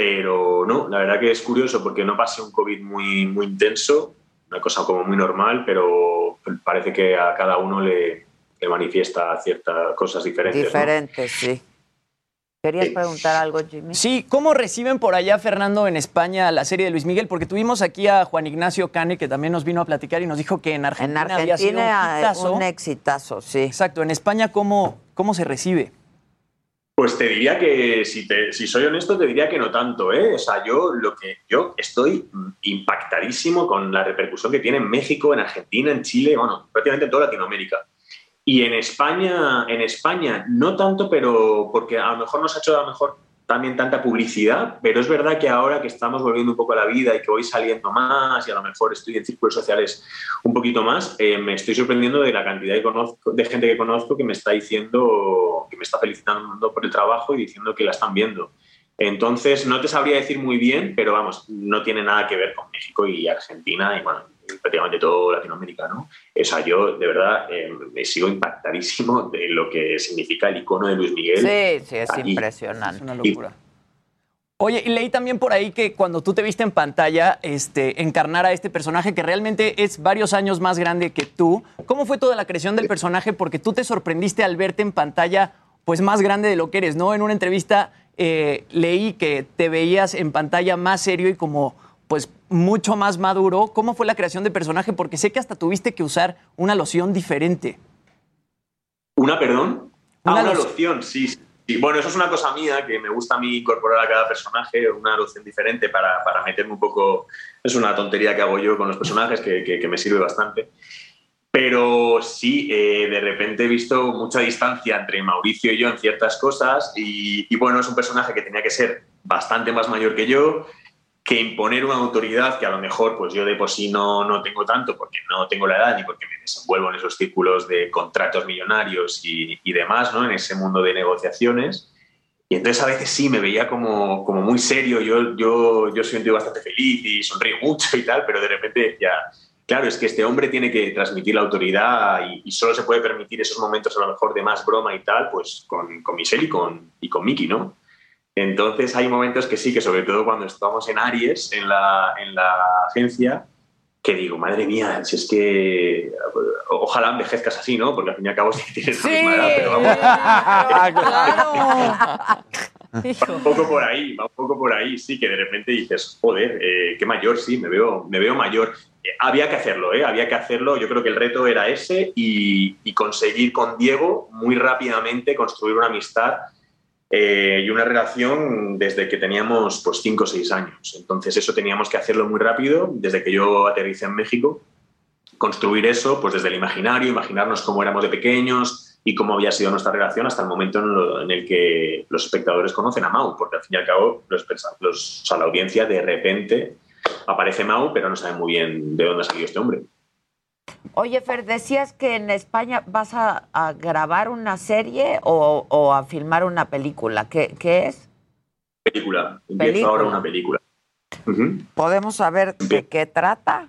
Pero no, la verdad que es curioso porque no pasé un COVID muy, muy intenso, una cosa como muy normal, pero parece que a cada uno le, le manifiesta ciertas cosas diferentes. ¿no? Diferente, sí. ¿Querías preguntar algo, Jimmy? Sí, ¿cómo reciben por allá, Fernando, en España la serie de Luis Miguel? Porque tuvimos aquí a Juan Ignacio Cane, que también nos vino a platicar y nos dijo que en Argentina, En había sido un un exitazo, sí. Exacto. En España, ¿cómo, cómo se recibe? Pues te diría que, si, te- si soy honesto, te diría que no tanto, ¿eh? O sea, yo, lo que, yo estoy impactadísimo con la repercusión que tiene en México, en Argentina, en Chile, bueno, prácticamente en toda Latinoamérica. Y en España, en España, no tanto, pero porque a lo mejor nos ha hecho a lo mejor también tanta publicidad, pero es verdad que ahora que estamos volviendo un poco a la vida y que voy saliendo más y a lo mejor estoy en círculos sociales un poquito más, eh, me estoy sorprendiendo de la cantidad de, de gente que conozco que me está diciendo, que me está felicitando por el trabajo y diciendo que la están viendo. Entonces, no te sabría decir muy bien, pero vamos, no tiene nada que ver con México y Argentina y bueno, prácticamente todo Latinoamérica, ¿no? O sea, yo de verdad eh, me sigo impactadísimo de lo que significa el icono de Luis Miguel. Sí, sí, es aquí. impresionante. Es una locura. Oye, y leí también por ahí que cuando tú te viste en pantalla este, encarnar a este personaje que realmente es varios años más grande que tú, ¿cómo fue toda la creación del personaje? Porque tú te sorprendiste al verte en pantalla pues más grande de lo que eres, ¿no? En una entrevista eh, leí que te veías en pantalla más serio y como pues mucho más maduro. ¿Cómo fue la creación del personaje? Porque sé que hasta tuviste que usar una loción diferente. ¿Una, perdón? Ah, Una una loción. loción, sí. sí. Bueno, eso es una cosa mía que me gusta a mí incorporar a cada personaje, una loción diferente para, para meterme un poco. Es una tontería que hago yo con los personajes que, que- que me sirve bastante. Pero sí, eh, de repente he visto mucha distancia entre Mauricio y yo en ciertas cosas y, y bueno, es un personaje que tenía que ser bastante más mayor que yo, que imponer una autoridad que a lo mejor pues yo de por sí no, no tengo tanto porque no tengo la edad ni porque me desenvuelvo en esos círculos de contratos millonarios y, y demás, ¿no? En ese mundo de negociaciones. Y entonces a veces sí me veía como, como muy serio, yo, yo, yo soy un tío bastante feliz y sonrío mucho y tal, pero de repente decía, claro, es que este hombre tiene que transmitir la autoridad y, y solo se puede permitir esos momentos a lo mejor de más broma y tal, pues con, con Michelle y con, y con Mickey, ¿no? Entonces hay momentos que sí, que sobre todo cuando estamos en Aries, en la, en la agencia, que digo, madre mía, si es que ojalá envejezcas así, ¿no? Porque al fin y al cabo sí tienes la misma edad, pero vamos. Va un poco por ahí, va un poco por ahí, sí, que de repente dices, joder, eh, qué mayor, sí, me veo, me veo mayor. Eh, había que hacerlo, ¿eh? Había que hacerlo. Yo creo que el reto era ese y, y conseguir con Diego muy rápidamente construir una amistad eh, y una relación desde que teníamos pues 5 o 6 años. Entonces eso teníamos que hacerlo muy rápido, desde que yo aterricé en México, construir eso pues desde el imaginario, imaginarnos cómo éramos de pequeños y cómo había sido nuestra relación hasta el momento en, lo- el que los espectadores conocen a Mau, porque al fin y al cabo los, los- o la audiencia de repente aparece Mau, pero no sabe muy bien de dónde ha salido este hombre. Oye, Fer, decías que en España vas a, a grabar una serie o, o a filmar una película. ¿Qué, qué es? Película, empiezo Película. ahora una película. ¿Podemos saber de qué trata?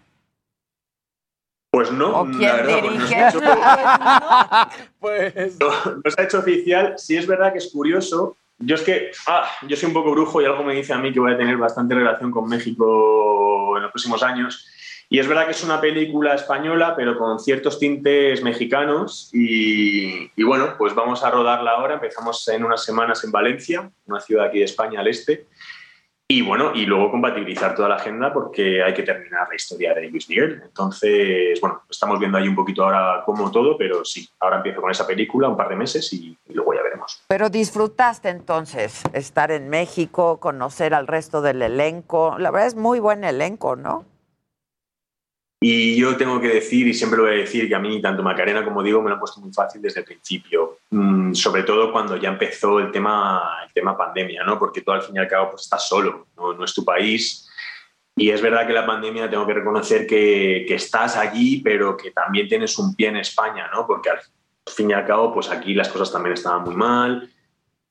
Pues no, ¿O la verdad, pues no se ha hecho- Pues. No, no se ha hecho oficial. Sí es verdad que es curioso. Yo es que, ah, yo soy un poco brujo y algo me dice a mí que voy a tener bastante relación con México en los próximos años. Y es verdad que es una película española, pero con ciertos tintes mexicanos. Y, y bueno, pues vamos a rodarla ahora. Empezamos en unas semanas en Valencia, una ciudad aquí de España al este. Y bueno, y luego compatibilizar toda la agenda porque hay que terminar la historia de Luis Miguel. Entonces, bueno, estamos viendo ahí un poquito ahora cómo todo, pero sí, ahora empiezo con esa película un par de meses y, y luego ya veremos. Pero disfrutaste entonces estar en México, conocer al resto del elenco. La verdad es muy buen elenco, ¿no? Y yo tengo que decir, y siempre lo voy a decir, que a mí tanto Macarena como digo me lo han puesto muy fácil desde el principio, Mm, sobre todo cuando ya empezó el tema, el tema pandemia, ¿no? porque tú al fin y al cabo pues, estás solo, ¿no? no es tu país. Y es verdad que la pandemia tengo que reconocer que, que estás allí, pero que también tienes un pie en España, ¿no? porque al fin y al cabo pues aquí las cosas también estaban muy mal,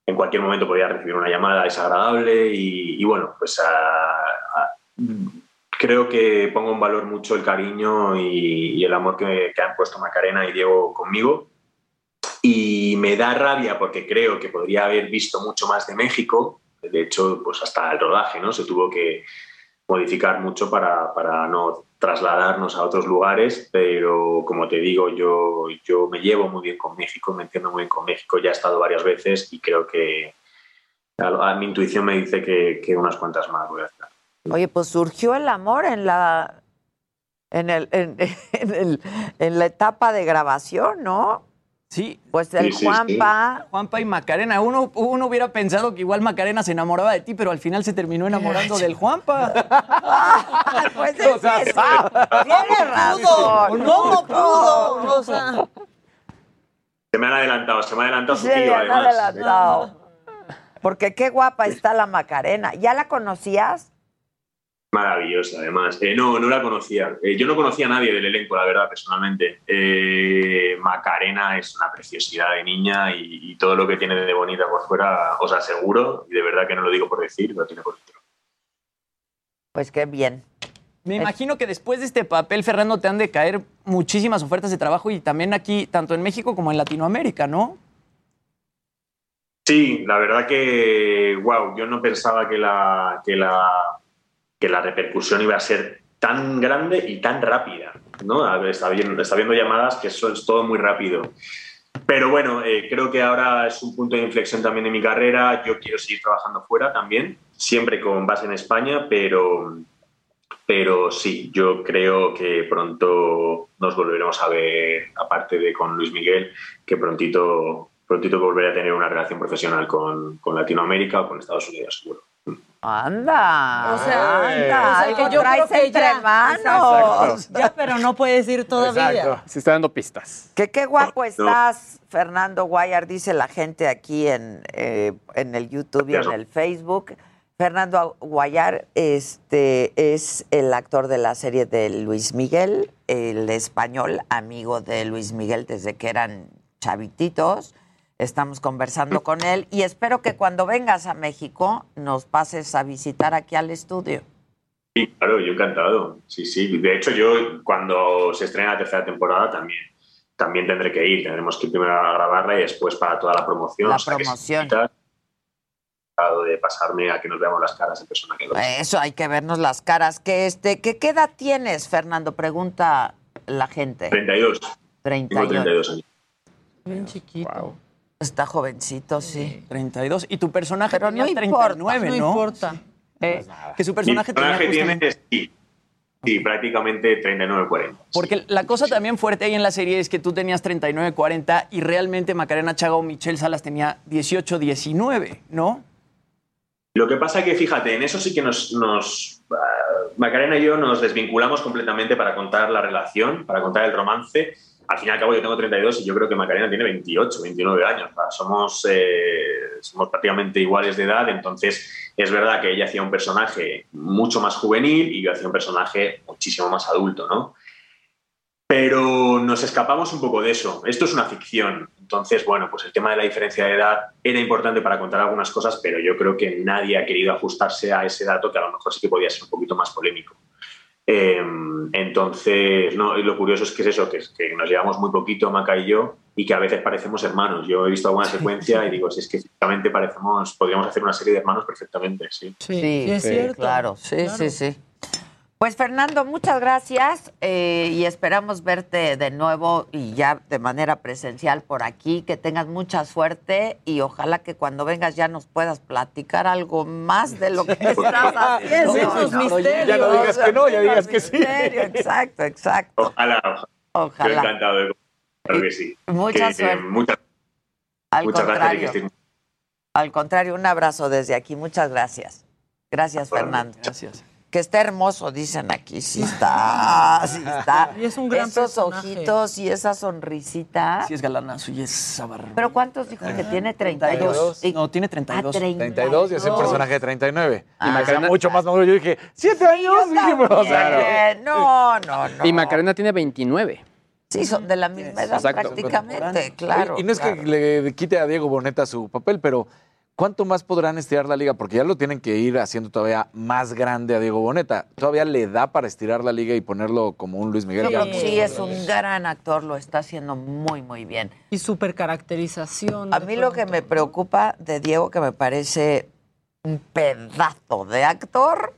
en cualquier momento podía recibir una llamada desagradable y, y bueno, pues ah, ah, creo que pongo en valor mucho el cariño y, y el amor que, que han puesto Macarena y Diego conmigo. Y me da rabia porque creo que podría haber visto mucho más de México. De hecho, pues hasta el rodaje, ¿no? Se tuvo que modificar mucho para, para no trasladarnos a otros lugares, pero como te digo, yo, yo me llevo muy bien con México, me entiendo muy bien con México, ya he estado varias veces y creo que a, a mi intuición me dice que, que unas cuantas más voy a hacer. Oye, pues surgió el amor en la en el en, en el- en la etapa de grabación, ¿no? Sí. Pues el Sí, sí, Juanpa. Juanpa y Macarena. Uno, uno hubiera pensado que igual Macarena se enamoraba de ti, pero al final se terminó enamorando del Juanpa. pues es eso. Razón. ¿Cómo pudo? O sea, Se me han adelantado, se me ha adelantado su tío, han además. adelantado. Porque qué guapa está la Macarena. ¿Ya la conocías? Maravillosa, además. Eh, no, no la conocía. Eh, yo no conocía a nadie del elenco, la verdad, personalmente. Eh, Macarena es una preciosidad de niña y, y todo lo que tiene de bonita por fuera, os aseguro, y de verdad que no lo digo por decir, lo tiene por dentro. Pues qué bien. Me imagino que después de este papel, Fernando, te han de caer muchísimas ofertas de trabajo y también aquí, tanto en México como en Latinoamérica, ¿no? Sí, la verdad que, wow, yo no pensaba que la, que la, que la repercusión iba a ser tan grande y tan rápida, ¿no? Está viendo, está llamadas que eso es todo muy rápido. Pero bueno, eh, creo que ahora es un punto de inflexión también en mi carrera. Yo quiero seguir trabajando fuera también, siempre con base en España, pero, pero sí, yo creo que pronto nos volveremos a ver, aparte de con Luis Miguel, que prontito, prontito volveré a tener una relación profesional con, con Latinoamérica o con Estados Unidos, seguro. Anda. o sea, anda. o sea, que yo traes creo que entre ya, manos. Ya, pero no puedes ir todavía. Exacto. Se está dando pistas. Que qué guapo estás, Fernando Guayar, dice la gente aquí en, eh, en el YouTube y en el Facebook. Fernando Guayar este, es el actor de la serie de Luis Miguel, el español, amigo de Luis Miguel desde que eran chavititos. Estamos conversando con él y espero que cuando vengas a México nos pases a visitar aquí al estudio. Sí, claro, yo encantado. Sí, sí. De hecho, yo cuando se estrena la tercera temporada también, también tendré que ir. Tendremos que ir primero a grabarla y después para toda la promoción. La O sea, promoción. de pasarme a que nos veamos las caras en persona. Que lo- Eso, hay que vernos las caras. ¿Qué, este, ¿qué, qué edad tienes, Fernando? Pregunta la gente. 32. 38. Tengo 32 años. Bien chiquito. Está jovencito, sí. 32. Y tu personaje Pero tenía no importa, 39, ¿no? No importa. Eh, que su personaje, Mi personaje tenía tiene, justamente- sí, sí, prácticamente 39-40. Porque la cosa también fuerte ahí en la serie es que tú tenías 39, 40 y realmente Macarena Chaga o Michelle Salas tenía 18, 19, ¿no? Lo que pasa que, fíjate, en eso sí que nos, nos ah, Macarena y yo nos desvinculamos completamente para contar la relación, para contar el romance. Al fin y al cabo yo tengo 32 y yo creo que Macarena tiene 28, 29 años. Somos, eh, somos prácticamente iguales de edad, entonces es verdad que ella hacía un personaje mucho más juvenil y yo hacía un personaje muchísimo más adulto, ¿no? Pero nos escapamos un poco de eso. Esto es una ficción. Entonces, bueno, pues el tema de la diferencia de edad era importante para contar algunas cosas, pero yo creo que nadie ha querido ajustarse a ese dato que a lo mejor sí que podía ser un poquito más polémico. Eh, entonces, no, y lo curioso es que es eso, que, es que nos llevamos muy poquito, Maca y yo, y que a veces parecemos hermanos. Yo he visto alguna secuencia y digo, si es que físicamente parecemos, podríamos hacer una serie de hermanos perfectamente, sí. Sí, es cierto. claro, sí, Claro. sí, sí. Pues Fernando, muchas gracias eh, y esperamos verte de nuevo y ya de manera presencial por aquí, que tengas mucha suerte y ojalá que cuando vengas ya nos puedas platicar algo más de lo que estás haciendo. Esos misterios. Ya no digas que no, ya digas que sí. Misterio, Exacto, exacto. Ojalá, ojalá. Yo encantado de claro que sí. Mucha Que- suerte. muchas, Al muchas gracias al contrario, un abrazo desde aquí. Muchas gracias. Gracias, Fernando. Gracias. Que está hermoso, dicen aquí. Sí está, sí está. Y es un gran Esos personaje. ojitos y esa sonrisita. Sí, es galanazo y es barba. ¿Pero cuántos dijo que tiene? 32. Y- No, tiene 32. Ah, 32. 32 y es un personaje de 39. Ah. y Macarena mucho más maduro. Yo dije, ¿siete años? Dije, pero, o sea, También. No, no, no. Y Macarena tiene 29. Sí, son de la misma edad Exacto. prácticamente, claro. Y no es claro. que le quite a Diego Boneta su papel, pero ¿cuánto más podrán estirar la liga? Porque ya lo tienen que ir haciendo todavía más grande a Diego Boneta. ¿Todavía le da para estirar la liga y ponerlo como un Luis Miguel? Yo creo que sí, es un gran actor, lo está haciendo muy, muy bien. Y super caracterización. A mí lo que me preocupa de Diego, que me parece un pedazo de actor,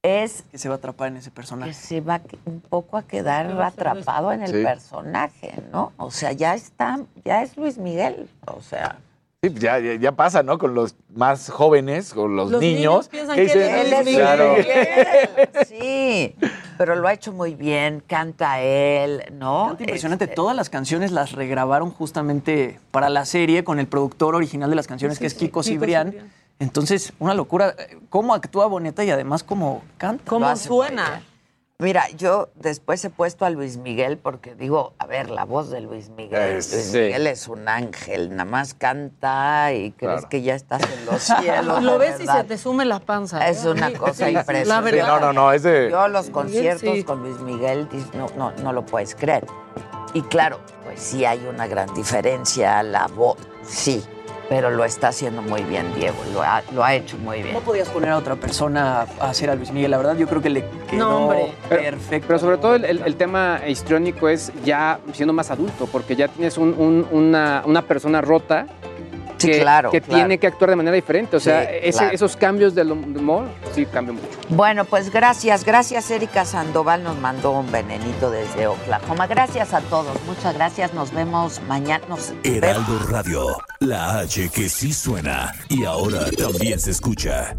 es Que se va a atrapar en ese que personaje. se va un poco a quedar atrapado en el Sí. personaje, ¿no? O sea, ya está, ya es Luis Miguel, o sea. Sí, ya, ya, ya pasa, ¿no? Con los más jóvenes, con los, Los niños niños. piensan que dicen, es Él es claro. Miguel, sí, pero lo ha hecho muy bien, canta él, ¿no? Canta impresionante. Este, Todas las canciones las regrabaron justamente para la serie con el productor original de las canciones, Sí, que es sí, Kiko Kiko Cibrián. Cibrián. Entonces, una locura. ¿Cómo actúa Boneta y además cómo canta? ¿Cómo suena? Mira, yo después he puesto a Luis Miguel porque digo, a ver, la voz de Luis Miguel, Es- Luis sí. Miguel es un ángel, nada más canta y crees Claro. que ya estás en los cielos. Lo ves y se te sume la panza. Es ¿eh? una Sí, cosa sí, impresionante. La Sí, verdad. no, no, no, es de... Yo los Miguel, conciertos sí. con Luis Miguel no, no, no lo puedes creer. Y claro, pues sí hay una gran diferencia, la voz, sí, pero lo está haciendo muy bien Diego, lo ha, lo ha hecho muy bien. No podías poner a otra persona a hacer a Luis Miguel, la verdad yo creo que le quedó No, hombre. Pero- perfecto. Pero sobre todo el, el- el tema histriónico es ya siendo más adulto, porque ya tienes un- un- una, una persona rota Sí, que, claro, que claro. tiene que actuar de manera diferente. O sea, Sí, ese- claro. esos cambios del humor sí cambian mucho. Bueno, pues gracias, gracias Erika Sandoval nos mandó un venenito desde Oklahoma. Gracias a todos, muchas gracias, nos vemos mañana. Nos Heraldo Radio, la H que sí suena y ahora también se escucha.